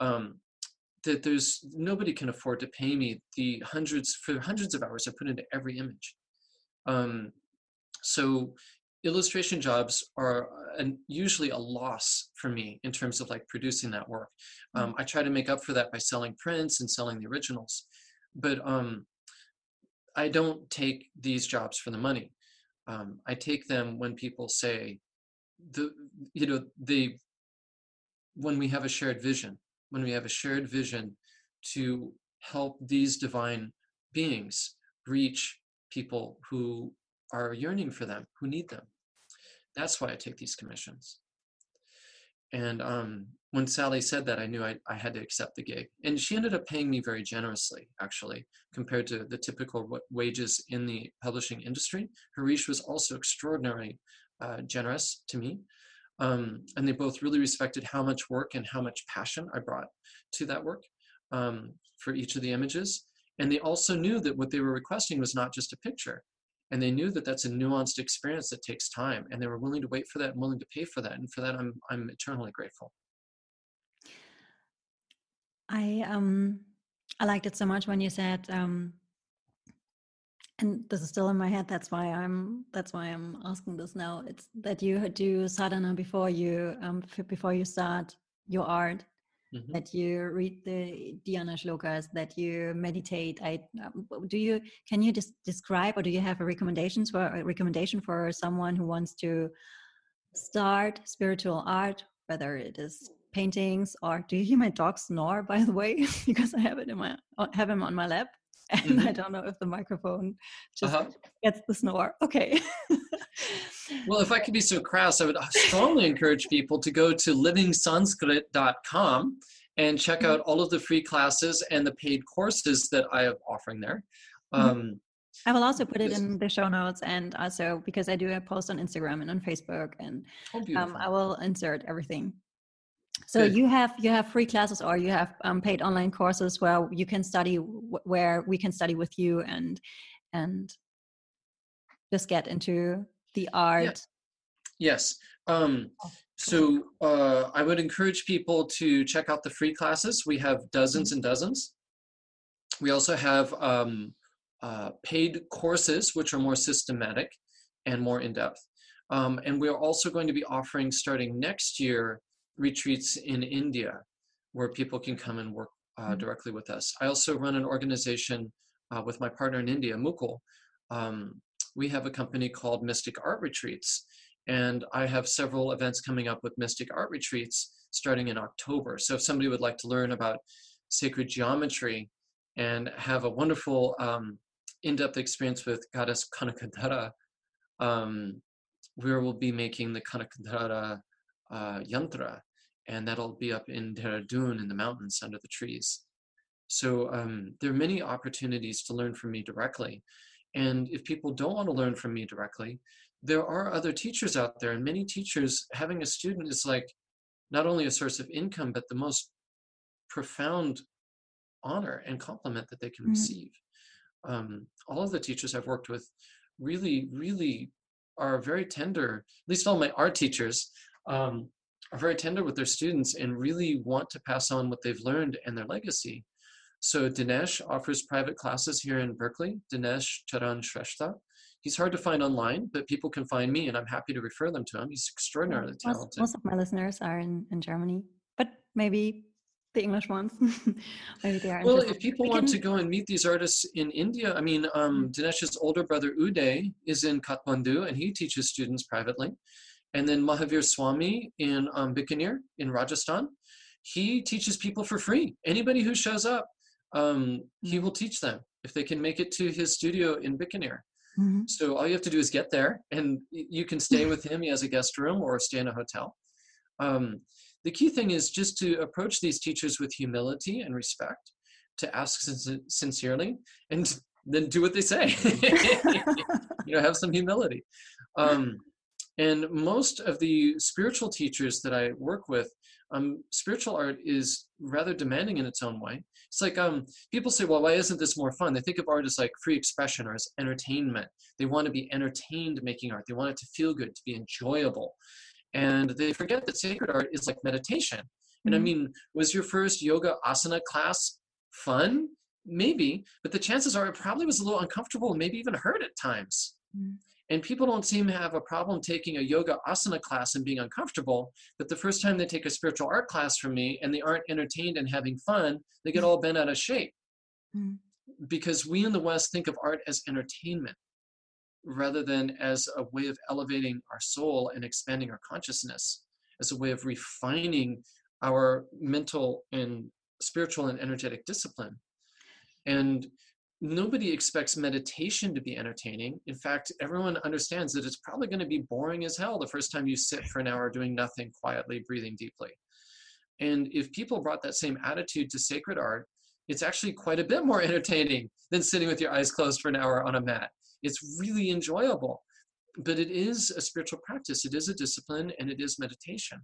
Um, that there's nobody can afford to pay me the hundreds for hundreds of hours I put into every image. Um, so illustration jobs are an, usually a loss for me in terms of like producing that work. Um, I try to make up for that by selling prints and selling the originals, but um, I don't take these jobs for the money. Um, I take them when people say the you know the when we have a shared vision, when we have a shared vision to help these divine beings reach people who are yearning for them, who need them. That's why I take these commissions. And um, when Sally said that, I knew I, I had to accept the gig. And she ended up paying me very generously, actually, compared to the typical wages in the publishing industry. Hareesh was also extraordinarily uh, generous to me. Um, and they both really respected how much work and how much passion I brought to that work um, for each of the images. And they also knew that what they were requesting was not just a picture, and they knew that that's a nuanced experience that takes time and they were willing to wait for that and willing to pay for that and for that i'm i'm eternally grateful. I um i liked it so much when you said um and this is still in my head that's why i'm that's why i'm asking this now it's that you do sadhana before you um before you start your art mm-hmm. that you read the dhyana shlokas, that you meditate. I um, do you can you just describe or do you have a recommendations for a recommendation for someone who wants to start spiritual art, whether it is paintings or do you hear my dog snore by the way because I have it in my uh, have him on my lap and mm-hmm. I don't know if the microphone just uh-huh. gets the snore. Okay. well, if I could be so crass, I would strongly encourage people to go to livingsanskrit.com and check mm-hmm. out all of the free classes and the paid courses that I am offering there. Mm-hmm. Um, I will also put it in the show notes and also because I do a post on Instagram and on Facebook and oh, um, I will insert everything. So Good. you have you have free classes or you have um, paid online courses where you can study where we can study with you and and just get into the art. Yeah. Yes. Um, oh, so uh, I would encourage people to check out the free classes. We have dozens mm-hmm. and dozens. We also have um, uh, paid courses, which are more systematic and more in depth. Um, and we're also going to be offering starting next year retreats in India where people can come and work uh, mm-hmm. directly with us. I also run an organization uh, with my partner in India, Mukul, um, we have a company called Mystic Art Retreats. And I have several events coming up with Mystic Art Retreats starting in October. So if somebody would like to learn about sacred geometry and have a wonderful um, in-depth experience with goddess Kanakadhara, um, we will be making the Kanakadhara uh, yantra, and that'll be up in Dehradun in the mountains under the trees. So um, there are many opportunities to learn from me directly. And if people don't want to learn from me directly, there are other teachers out there. And many teachers, having a student is like not only a source of income, but the most profound honor and compliment that they can mm-hmm. receive. Um, all of the teachers I've worked with really, really are very tender, at least all my art teachers um, are very tender with their students and really want to pass on what they've learned and their legacy. So Dinesh offers private classes here in Berkeley, Dinesh Charan Shrestha. He's hard to find online, but people can find me and I'm happy to refer them to him. He's extraordinarily talented. Most, most of my listeners are in, in Germany, but maybe the English ones. maybe they are. Well, if people want to go and meet these artists in India, I mean, um, mm. Dinesh's older brother Uday is in Kathmandu and he teaches students privately. And then Mahavir Swami in um, Bikaner in Rajasthan, he teaches people for free. Anybody who shows up, um, he will teach them if they can make it to his studio in Bikaner. Mm-hmm. So all you have to do is get there, and you can stay with him. He has a guest room or stay in a hotel. Um, the key thing is just to approach these teachers with humility and respect, to ask sin- sincerely, and then do what they say. you know, have some humility. Um, and most of the spiritual teachers that I work with, um, spiritual art is rather demanding in its own way. It's like um, people say, well, why isn't this more fun? They think of art as like free expression or as entertainment. They want to be entertained making art. They want it to feel good, to be enjoyable. And they forget that sacred art is like meditation. And mm-hmm. I mean, was your first yoga asana class fun? Maybe, but the chances are it probably was a little uncomfortable, and maybe even hurt at times. Mm-hmm. And people don't seem to have a problem taking a yoga asana class and being uncomfortable. But the first time they take a spiritual art class from me and they aren't entertained and having fun, they get all bent out of shape. Mm. Because we in the West think of art as entertainment rather than as a way of elevating our soul and expanding our consciousness, as a way of refining our mental and spiritual and energetic discipline. And nobody expects meditation to be entertaining. In fact, everyone understands that it's probably going to be boring as hell the first time you sit for an hour doing nothing quietly, breathing deeply. And if people brought that same attitude to sacred art, it's actually quite a bit more entertaining than sitting with your eyes closed for an hour on a mat. It's really enjoyable. But it is a spiritual practice, it is a discipline, and it is meditation.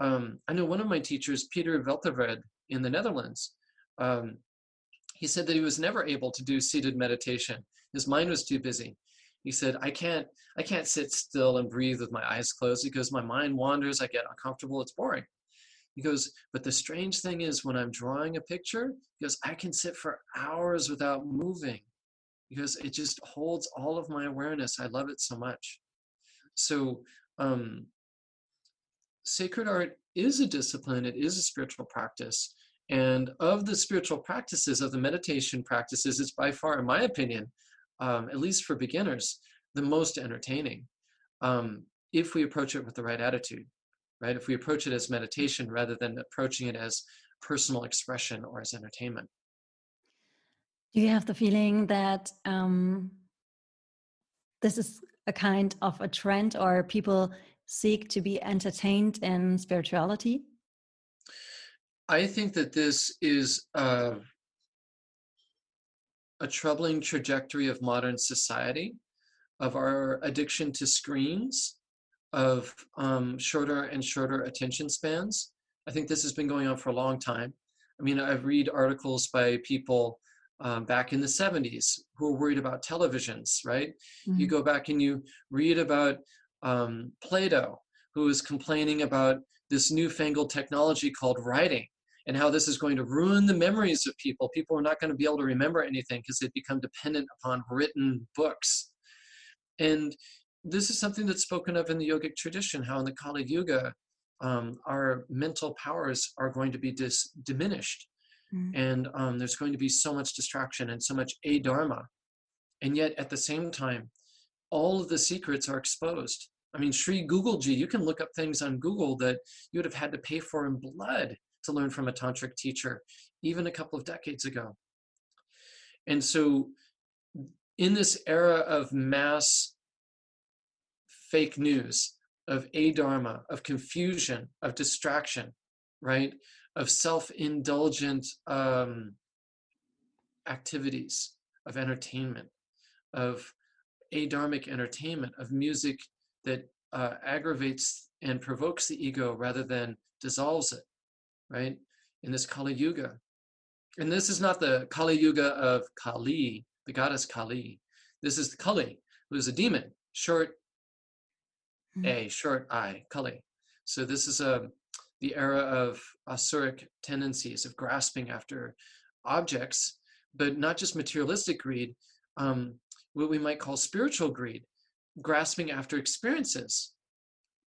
Um, I know one of my teachers, Peter Veltevred in the Netherlands, um, he said that he was never able to do seated meditation. His mind was too busy. He said, I can't, I can't sit still and breathe with my eyes closed because my mind wanders, I get uncomfortable, it's boring. He goes, but the strange thing is when I'm drawing a picture, because I can sit for hours without moving because it just holds all of my awareness. I love it so much. So, um, sacred art is a discipline, it is a spiritual practice. And of the spiritual practices, of the meditation practices, it's by far, in my opinion, um, at least for beginners, the most entertaining um, if we approach it with the right attitude, right? If we approach it as meditation rather than approaching it as personal expression or as entertainment. Do you have the feeling that um, this is a kind of a trend or people seek to be entertained in spirituality? I think that this is a, a troubling trajectory of modern society, of our addiction to screens, of um, shorter and shorter attention spans. I think this has been going on for a long time. I mean, I've read articles by people um, back in the 70s who were worried about televisions, right? Mm-hmm. You go back and you read about um, Plato, who was complaining about this newfangled technology called writing and how this is going to ruin the memories of people. People are not going to be able to remember anything because they've become dependent upon written books. And this is something that's spoken of in the yogic tradition, how in the Kali Yuga, um, our mental powers are going to be dis- diminished. Mm. And um, there's going to be so much distraction and so much adharma. And yet, at the same time, all of the secrets are exposed. I mean, Sri Google G, you can look up things on Google that you would have had to pay for in blood to learn from a tantric teacher, even a couple of decades ago. And so, in this era of mass fake news, of adharma, of confusion, of distraction, right, of self-indulgent um, activities, of entertainment, of adharmic entertainment, of music that uh, aggravates and provokes the ego rather than dissolves it right? In this Kali Yuga. And this is not the Kali Yuga of Kali, the goddess Kali. This is the Kali, who is a demon, short mm-hmm. A, short I, Kali. So this is a, um, the era of asuric tendencies, of grasping after objects, but not just materialistic greed, um, what we might call spiritual greed, grasping after experiences,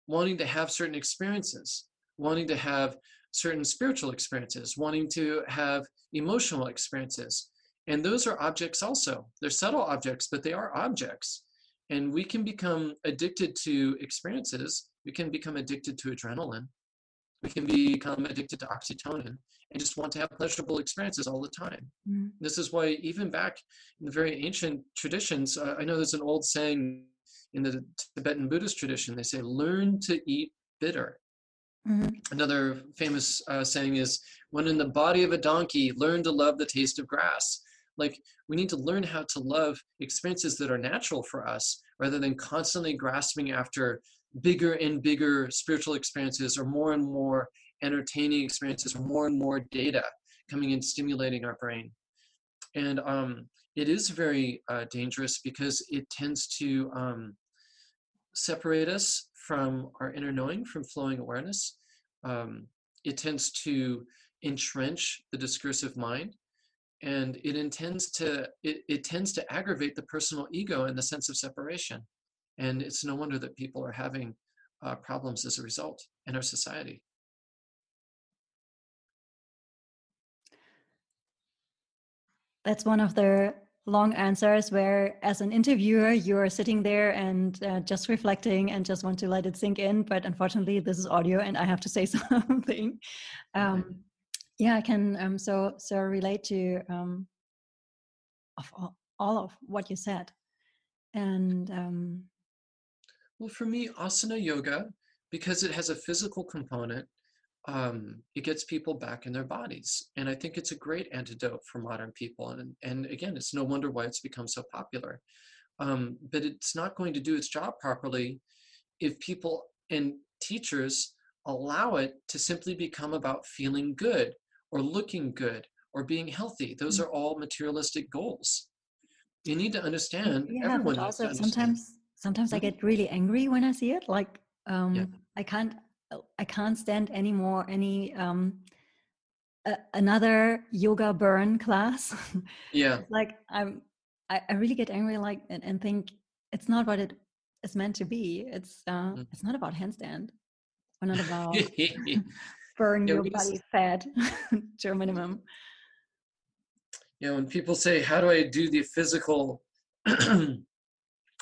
wanting to have certain experiences, wanting to have certain spiritual experiences, wanting to have emotional experiences. And those are objects also. They're subtle objects, but they are objects. And we can become addicted to experiences. We can become addicted to adrenaline. We can become addicted to oxytocin and just want to have pleasurable experiences all the time. Mm. This is why, even back in the very ancient traditions, uh, I know there's an old saying in the Tibetan Buddhist tradition, they say, learn to eat bitter. Mm-hmm. Another famous uh, saying is, when in the body of a donkey, learn to love the taste of grass. Like, we need to learn how to love experiences that are natural for us rather than constantly grasping after bigger and bigger spiritual experiences or more and more entertaining experiences or more and more data coming in stimulating our brain. And um, it is very uh, dangerous because it tends to um, separate us from our inner knowing, from flowing awareness. Um, it tends to entrench the discursive mind and it intends to it, it tends to aggravate the personal ego and the sense of separation and it's no wonder that people are having uh, problems as a result in our society that's one of the long answers where as an interviewer you're sitting there and uh, just reflecting and just want to let it sink in but unfortunately this is audio and i have to say something. Um, yeah i can um, so so relate to um, of all, all of what you said. And um, well for me asana yoga because it has a physical component um, it gets people back in their bodies. And I think it's a great antidote for modern people. And, and again, it's no wonder why it's become so popular. Um, but it's not going to do its job properly if people and teachers allow it to simply become about feeling good or looking good or being healthy. Those are all materialistic goals. You need to understand. Yeah, everyone but also sometimes sometimes I mm-hmm. get really angry when I see it. Like um, yeah. I can't I can't stand anymore any um, another yoga burn class. Yeah. like I'm, I, I, really get angry like and, and, think it's not what it is meant to be. It's uh, mm. it's not about handstand. Or not about burn yeah, your body fat to a minimum. Yeah, when people say, "How do I do the physical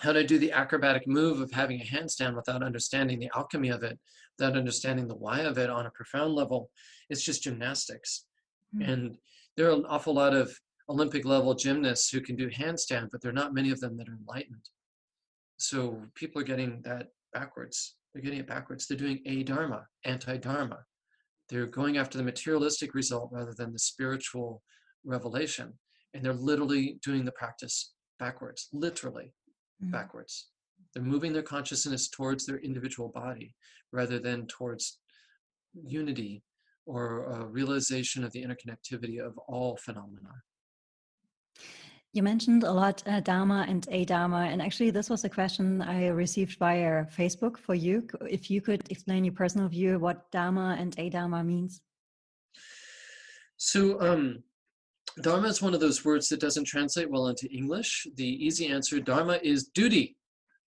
how to do the acrobatic move of having a handstand without understanding the alchemy of it, without understanding the why of it on a profound level. It's just gymnastics. Mm-hmm. And there are an awful lot of Olympic level gymnasts who can do handstand, but there are not many of them that are enlightened. So people are getting that backwards. They're getting it backwards. They're doing adharma, anti dharma. They're going after the materialistic result rather than the spiritual revelation. And they're literally doing the practice backwards, literally mm-hmm. backwards. They're moving their consciousness towards their individual body rather than towards unity or a realization of the interconnectivity of all phenomena. You mentioned a lot uh, Dharma and Adharma, and actually, this was a question I received via Facebook for you. If you could explain your personal view what Dharma and Adharma means. So, um, Dharma is one of those words that doesn't translate well into English. The easy answer, Dharma, is duty.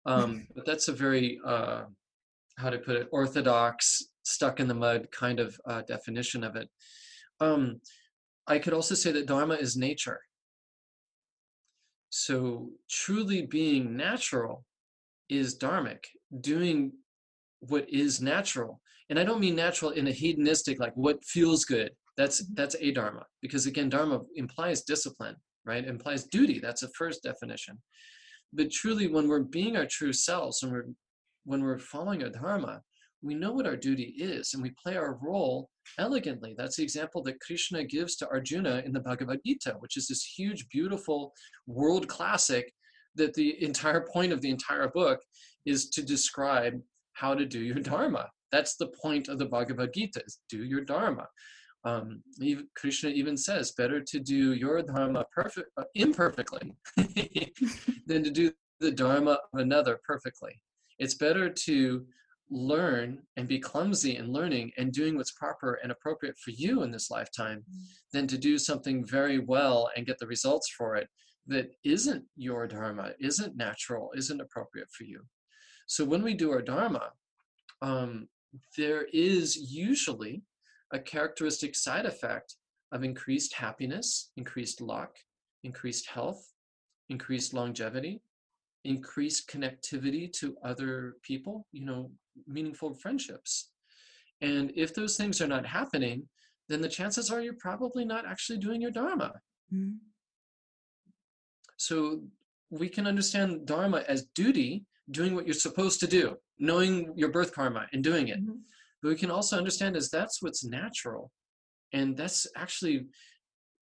Um, but that's a very, uh, how to put it, orthodox, stuck in the mud kind of uh, definition of it. Um, I could also say that Dharma is nature. So truly being natural is dharmic, doing what is natural. And I don't mean natural in a hedonistic, like what feels good that's mm-hmm. that's adharma because again dharma implies discipline right it implies duty that's the first definition but truly when we're being our true selves and we're when we're following our dharma we know what our duty is and we play our role elegantly. That's the example that krishna gives to arjuna in the bhagavad gita which is this huge beautiful world classic that the entire point of the entire book is to describe how to do your dharma. That's the point of the bhagavad gita is do your dharma um, Krishna even says, better to do your dharma perfect, uh, imperfectly than to do the dharma of another perfectly. It's better to learn and be clumsy in learning and doing what's proper and appropriate for you in this lifetime than to do something very well and get the results for it that isn't your dharma, isn't natural, isn't appropriate for you. So when we do our dharma, um, there is usually a characteristic side effect of increased happiness, increased luck, increased health, increased longevity, increased connectivity to other people, you know, meaningful friendships. And if those things are not happening, then the chances are you're probably not actually doing your Dharma. Mm-hmm. So we can understand Dharma as duty, doing what you're supposed to do, knowing your birth karma and doing it. Mm-hmm. But we can also understand is that's what's natural. And that's actually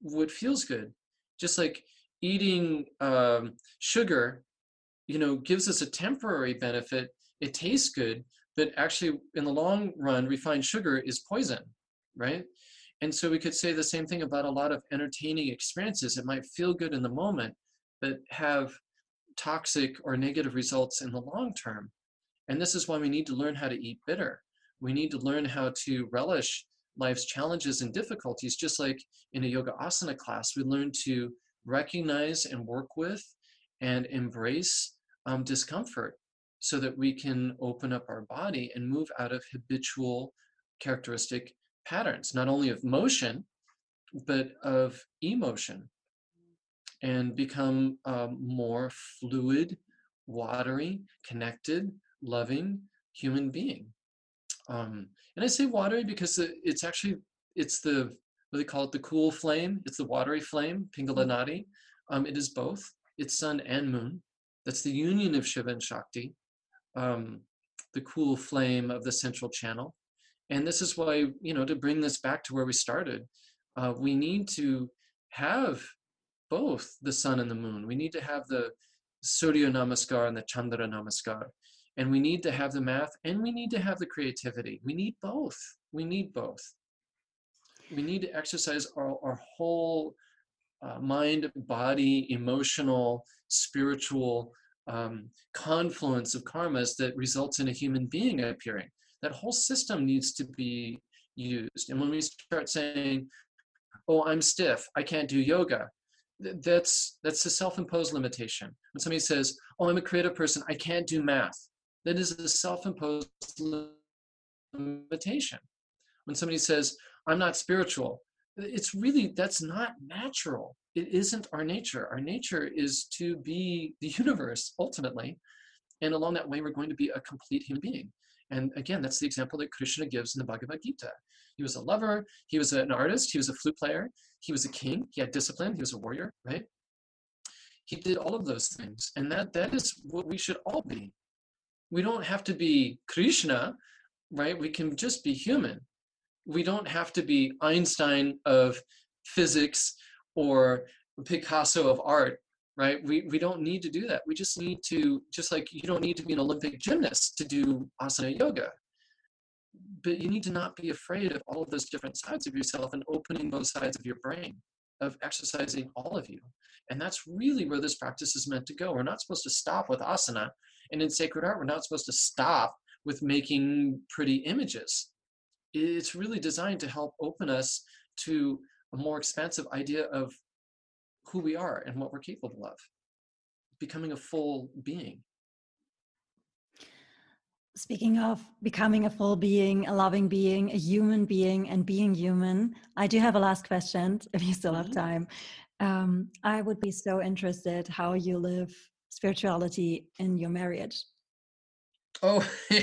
what feels good. Just like eating um, sugar, you know, gives us a temporary benefit. It tastes good, but actually in the long run, refined sugar is poison, right? And so we could say the same thing about a lot of entertaining experiences. It might feel good in the moment, but have toxic or negative results in the long term. And this is why we need to learn how to eat bitter we need to learn how to relish life's challenges and difficulties, just like in a yoga asana class, we learn to recognize and work with and embrace um, discomfort so that we can open up our body and move out of habitual characteristic patterns, not only of motion, but of emotion. and become um, more fluid, watery, connected, loving human being. Um, and I say watery because it's actually it's the what they call it the cool flame. It's the watery flame, Pingala Nadi. Um, it is both. It's sun and moon. That's the union of Shiva and Shakti, um, the cool flame of the central channel. And this is why, you know, to bring this back to where we started, uh, we need to have both the sun and the moon. We need to have the Surya Namaskar and the Chandra Namaskar. And we need to have the math and we need to have the creativity. We need both. We need both. We need to exercise our, our whole uh, mind, body, emotional, spiritual um, confluence of karmas that results in a human being appearing. That whole system needs to be used. And when we start saying, "Oh, I'm stiff, I can't do yoga," that's that's a self-imposed limitation. When somebody says, "Oh, I'm a creative person, I can't do math," that is a self-imposed limitation. When somebody says, "I'm not spiritual," it's really that's not natural. It isn't our nature. Our nature is to be the universe ultimately and along that way we're going to be a complete human being. And again that's the example that krishna gives in the bhagavad gita. He was a lover. He was an artist. He was a flute player. He was a king. He had discipline. He was a warrior right? He did all of those things. And that that is what we should all be we don't have to be krishna right we can just be human we don't have to be Einstein of physics or Picasso of art, right? We, we don't need to do that. We just need to, just like you don't need to be an Olympic gymnast to do asana yoga. But you need to not be afraid of all of those different sides of yourself and opening those sides of your brain, of exercising all of you. And that's really where this practice is meant to go. We're not supposed to stop with asana. And in sacred art, we're not supposed to stop with making pretty images it's really designed to help open us to a more expansive idea of who we are and what we're capable of, becoming a full being. Speaking of becoming a full being, a loving being, a human being, and being human, I do have a last question if you still have mm-hmm. time. Um, I would be so interested how you live spirituality in your marriage. Oh,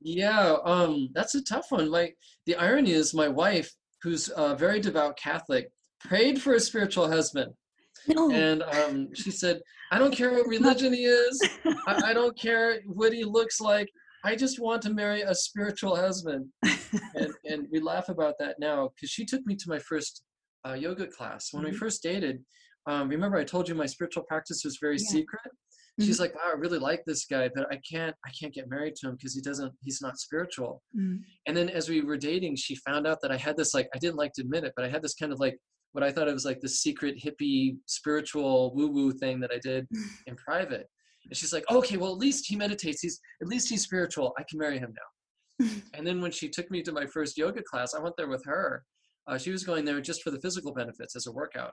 Yeah, um, that's a tough one. Like the irony is, my wife, who's a very devout Catholic, prayed for a spiritual husband. No. And um, she said, I don't care what religion he is. I, I, don't care what he looks like. I just want to marry a spiritual husband. and, and we laugh about that now because she took me to my first uh, yoga class. When mm-hmm. we first dated, um, remember I told you my spiritual practice was very yeah. secret? she's mm-hmm. like wow i really like this guy but i can't i can't get married to him because he doesn't he's not spiritual mm-hmm. and then as we were dating she found out that i had this like i didn't like to admit it but i had this kind of like what i thought it was like the secret hippie spiritual woo woo thing that i did in private and she's like okay well at least he meditates he's at least he's spiritual i can marry him now and then when she took me to my first yoga class i went there with her uh, she was going there just for the physical benefits as a workout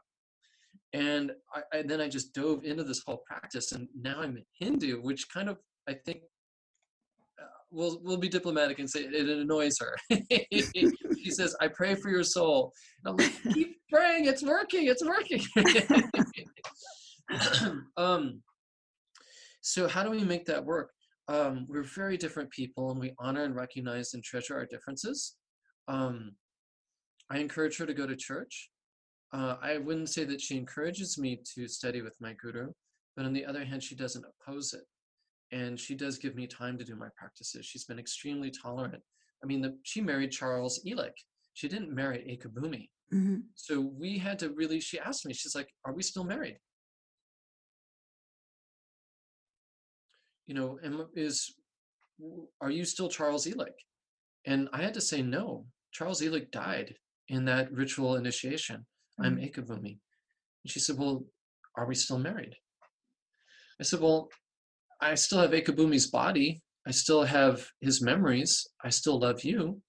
and I, then I just dove into this whole practice, and now I'm Hindu, which kind of I think uh, we'll we'll be diplomatic and say it annoys her. she says, "I pray for your soul." And I'm like, "Keep praying. It's working. It's working." um, so how do we make that work? Um, we're very different people, and we honor and recognize and treasure our differences. Um, I encourage her to go to church. Uh, I wouldn't say that she encourages me to study with my guru, but on the other hand, she doesn't oppose it. And she does give me time to do my practices. She's been extremely tolerant. I mean, the, she married Charles Ellik. She didn't marry Ekabhumi. Mm-hmm. So we had to really, she asked me, she's like, Are we still married? You know, is, are you still Charles Ellik? And I had to say no. Charles Ellik died in that ritual initiation. I'm mm. Ekabhumi. And she said, Well, are we still married? I said, Well, I still have Ekabhumi's body. I still have his memories. I still love you.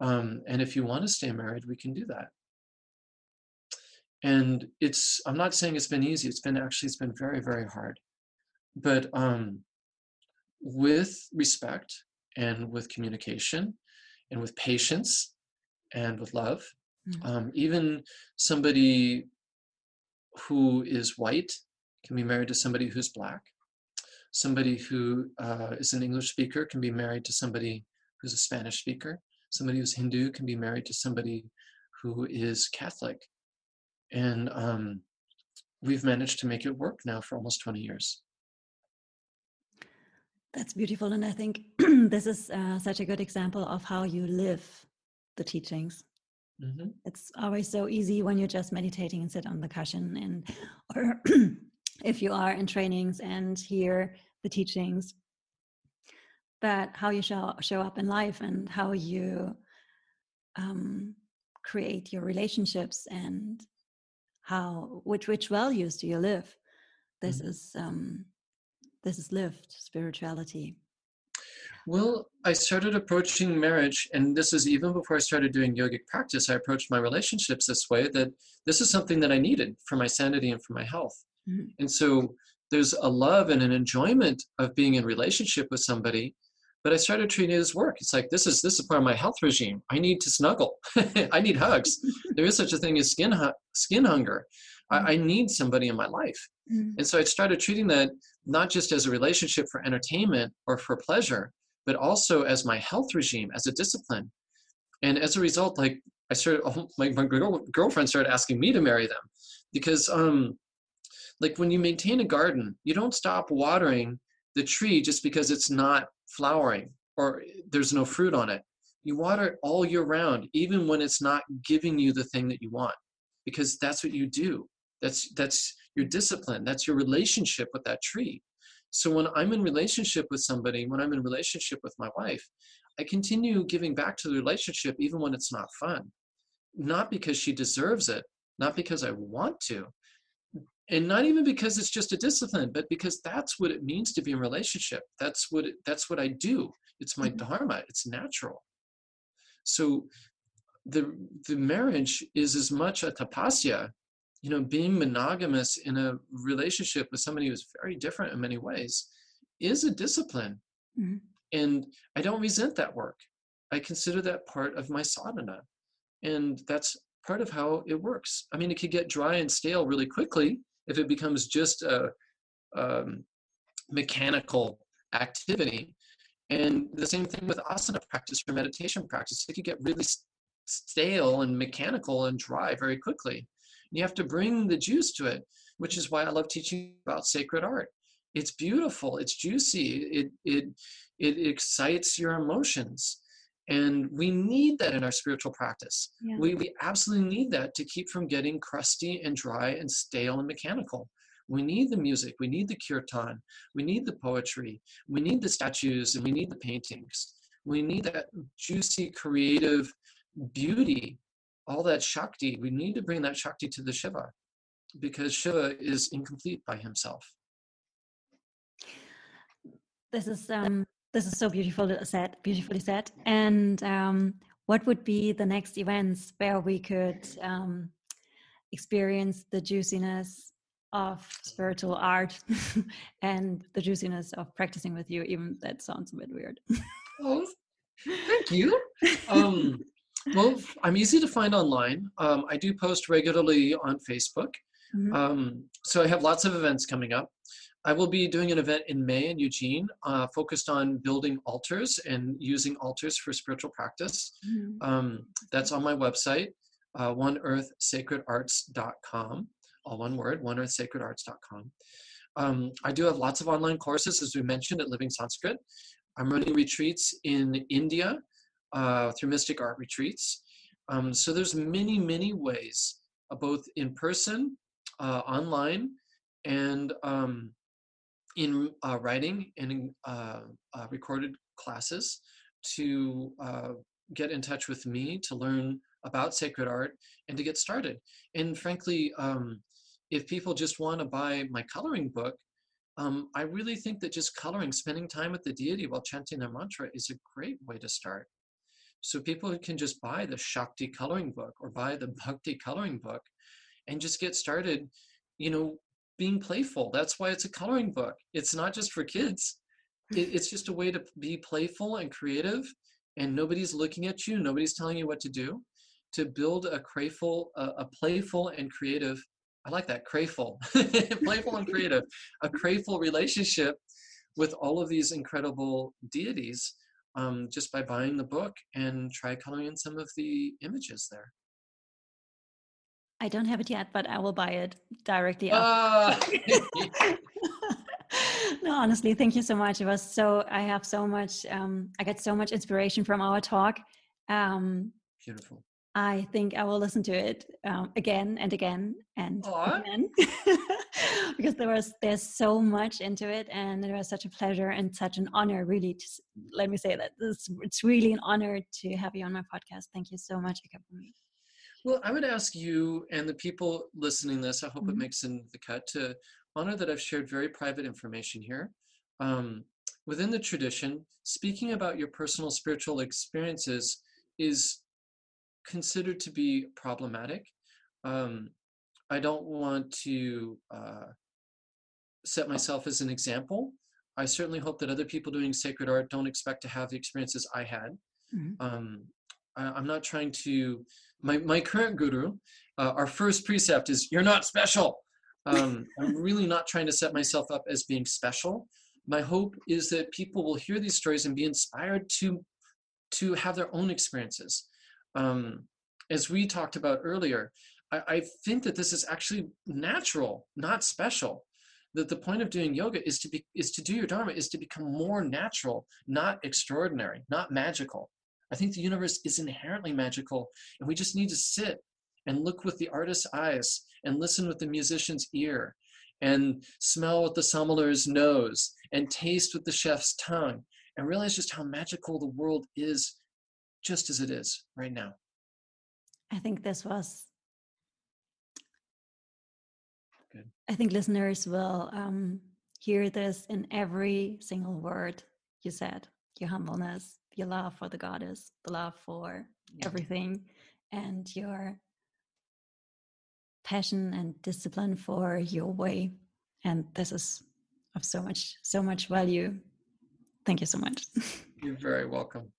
Um, and if you want to stay married, we can do that. And it's, I'm not saying it's been easy. It's been actually, it's been very, very hard. But um, with respect and with communication and with patience and with love, Mm-hmm. Um, even somebody who is white can be married to somebody who's black. Somebody who uh, is an English speaker can be married to somebody who's a Spanish speaker. Somebody who's Hindu can be married to somebody who is Catholic. And um, we've managed to make it work now for almost 20 years. That's beautiful. And I think this is uh, such a good example of how you live the teachings. Mm-hmm. It's always so easy when you're just meditating and sit on the cushion, and or if you are in trainings and hear the teachings, that how you show show up in life and how you um, create your relationships and how which which values do you live. This mm-hmm. is um, this is lived spirituality. Well, I started approaching marriage, and this is even before I started doing yogic practice. I approached my relationships this way that this is something that I needed for my sanity and for my health. Mm-hmm. And so there's a love and an enjoyment of being in relationship with somebody but i started treating it as work it's like this is this is part of my health regime i need to snuggle i need hugs there is such a thing as skin hu- skin hunger I, I, need somebody in my life mm-hmm. and so i started treating that not just as a relationship for entertainment or for pleasure but also as my health regime as a discipline. And as a result like i started like my girl, girlfriend started asking me to marry them because um like when you maintain a garden you don't stop watering the tree just because it's not flowering or there's no fruit on it. You water it all year round even when it's not giving you the thing that you want because that's what you do. That's that's your discipline. That's your relationship with that tree so when i'm in relationship with somebody when i'm in relationship with my wife i continue giving back to the relationship even when it's not fun. Not because she deserves it not because i want to and not even because it's just a discipline but because that's what it means to be in relationship. That's what it, that's what i do. It's my mm-hmm. dharma. It's natural. So the the marriage is as much a tapasya you know being monogamous in a relationship with somebody who's very different in many ways is a discipline mm-hmm. and i don't resent that work i consider that part of my sadhana and that's part of how it works i mean it could get dry and stale really quickly if it becomes just a um, mechanical activity. And the same thing with asana practice or meditation practice. It can get really stale and mechanical and dry very quickly. You have to bring the juice to it, which is why I love teaching about sacred art. It's beautiful, it's juicy, it, it, it excites your emotions. And we need that in our spiritual practice. Yeah. We, we absolutely need that to keep from getting crusty and dry and stale and mechanical. We need the music, we need the kirtan, we need the poetry, we need the statues, and we need the paintings. We need that juicy, creative beauty, all that Shakti. We need to bring that Shakti to the Shiva because Shiva is incomplete by himself. This is um, this is so beautiful said, beautifully said. And um, what would be the next events where we could um, experience the juiciness of spiritual art and the juiciness of practicing with you? Even that sounds a bit weird. oh, thank you. Um, well, I'm easy to find online. Um, I do post regularly on Facebook. Mm-hmm. Um, so I have lots of events coming up. I will be doing an event in May in Eugene uh, focused on building altars and using altars for spiritual practice. Mm-hmm. Um, that's on my website, uh, oneearthsacredarts.com, all one word, oneearthsacredarts.com. Um, I do have lots of online courses, as we mentioned, at Living Sanskrit. I'm running retreats in India uh, through Mystic Art Retreats. Um, so there's many, many ways, uh, both in person, uh, online, and um, in uh, writing and in, uh, uh, recorded classes to get in touch with me to learn about sacred art and to get started. And frankly, um, if people just want to buy my coloring book, um, I really think that just coloring, spending time with the deity while chanting their mantra is a great way to start. So people can just buy the Shakti coloring book or buy the Bhakti coloring book and just get started, you know, being playful. That's why it's a coloring book. It's not just for kids. It, it's just a way to be playful and creative, and nobody's looking at you. Nobody's telling you what to do. To build a playful, a, a playful and creative I like that crayful, playful and creative, a crayful relationship with all of these incredible deities um, just by buying the book and try coloring in some of the images there. I don't have it yet, but I will buy it directly. Uh. no, honestly, thank you so much. It was so, I have so much, um, I get so much inspiration from our talk. Um, Beautiful. I think I will listen to it um, again and again and Aww. again because there was there's so much into it, and it was such a pleasure and such an honor, really. To let me say that it's, it's really an honor to have you on my podcast. Thank you so much, Eka. Well, I would ask you and the people listening this. I hope mm-hmm. it makes in the cut to honor that I've shared very private information here. Um, within the tradition, speaking about your personal spiritual experiences is considered to be problematic. Um, I don't want to uh, set myself as an example. I certainly hope that other people doing sacred art don't expect to have the experiences I had. Mm-hmm. Um, I, am not trying to. My my current guru, uh, our first precept is "You're not special." Um, I'm really not trying to set myself up as being special. My hope is that people will hear these stories and be inspired to to have their own experiences um, as we talked about earlier, I, I think that this is actually natural, not special. That the point of doing yoga is to be is to do your dharma is to become more natural, not extraordinary, not magical. I think the universe is inherently magical, and we just need to sit and look with the artist's eyes and listen with the musician's ear and smell with the sommelier's nose and taste with the chef's tongue and realize just how magical the world is just as it is right now. I think this was. Good. I think listeners will um, hear this in every single word you said your humbleness, your love for the goddess, the love for yeah. everything, and your passion and discipline for your way. And this is of so much, so much value. Thank you so much. You're very welcome.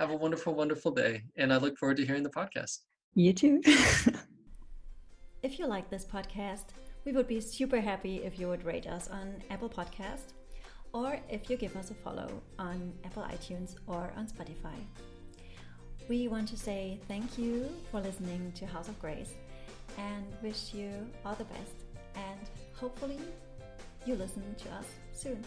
Have a wonderful, wonderful day. And I look forward to hearing the podcast. You too. if you like this podcast, we would be super happy if you would rate us on Apple Podcast or if you give us a follow on Apple iTunes or on Spotify. We want to say thank you for listening to House of Grace and wish you all the best and hopefully you listen to us soon.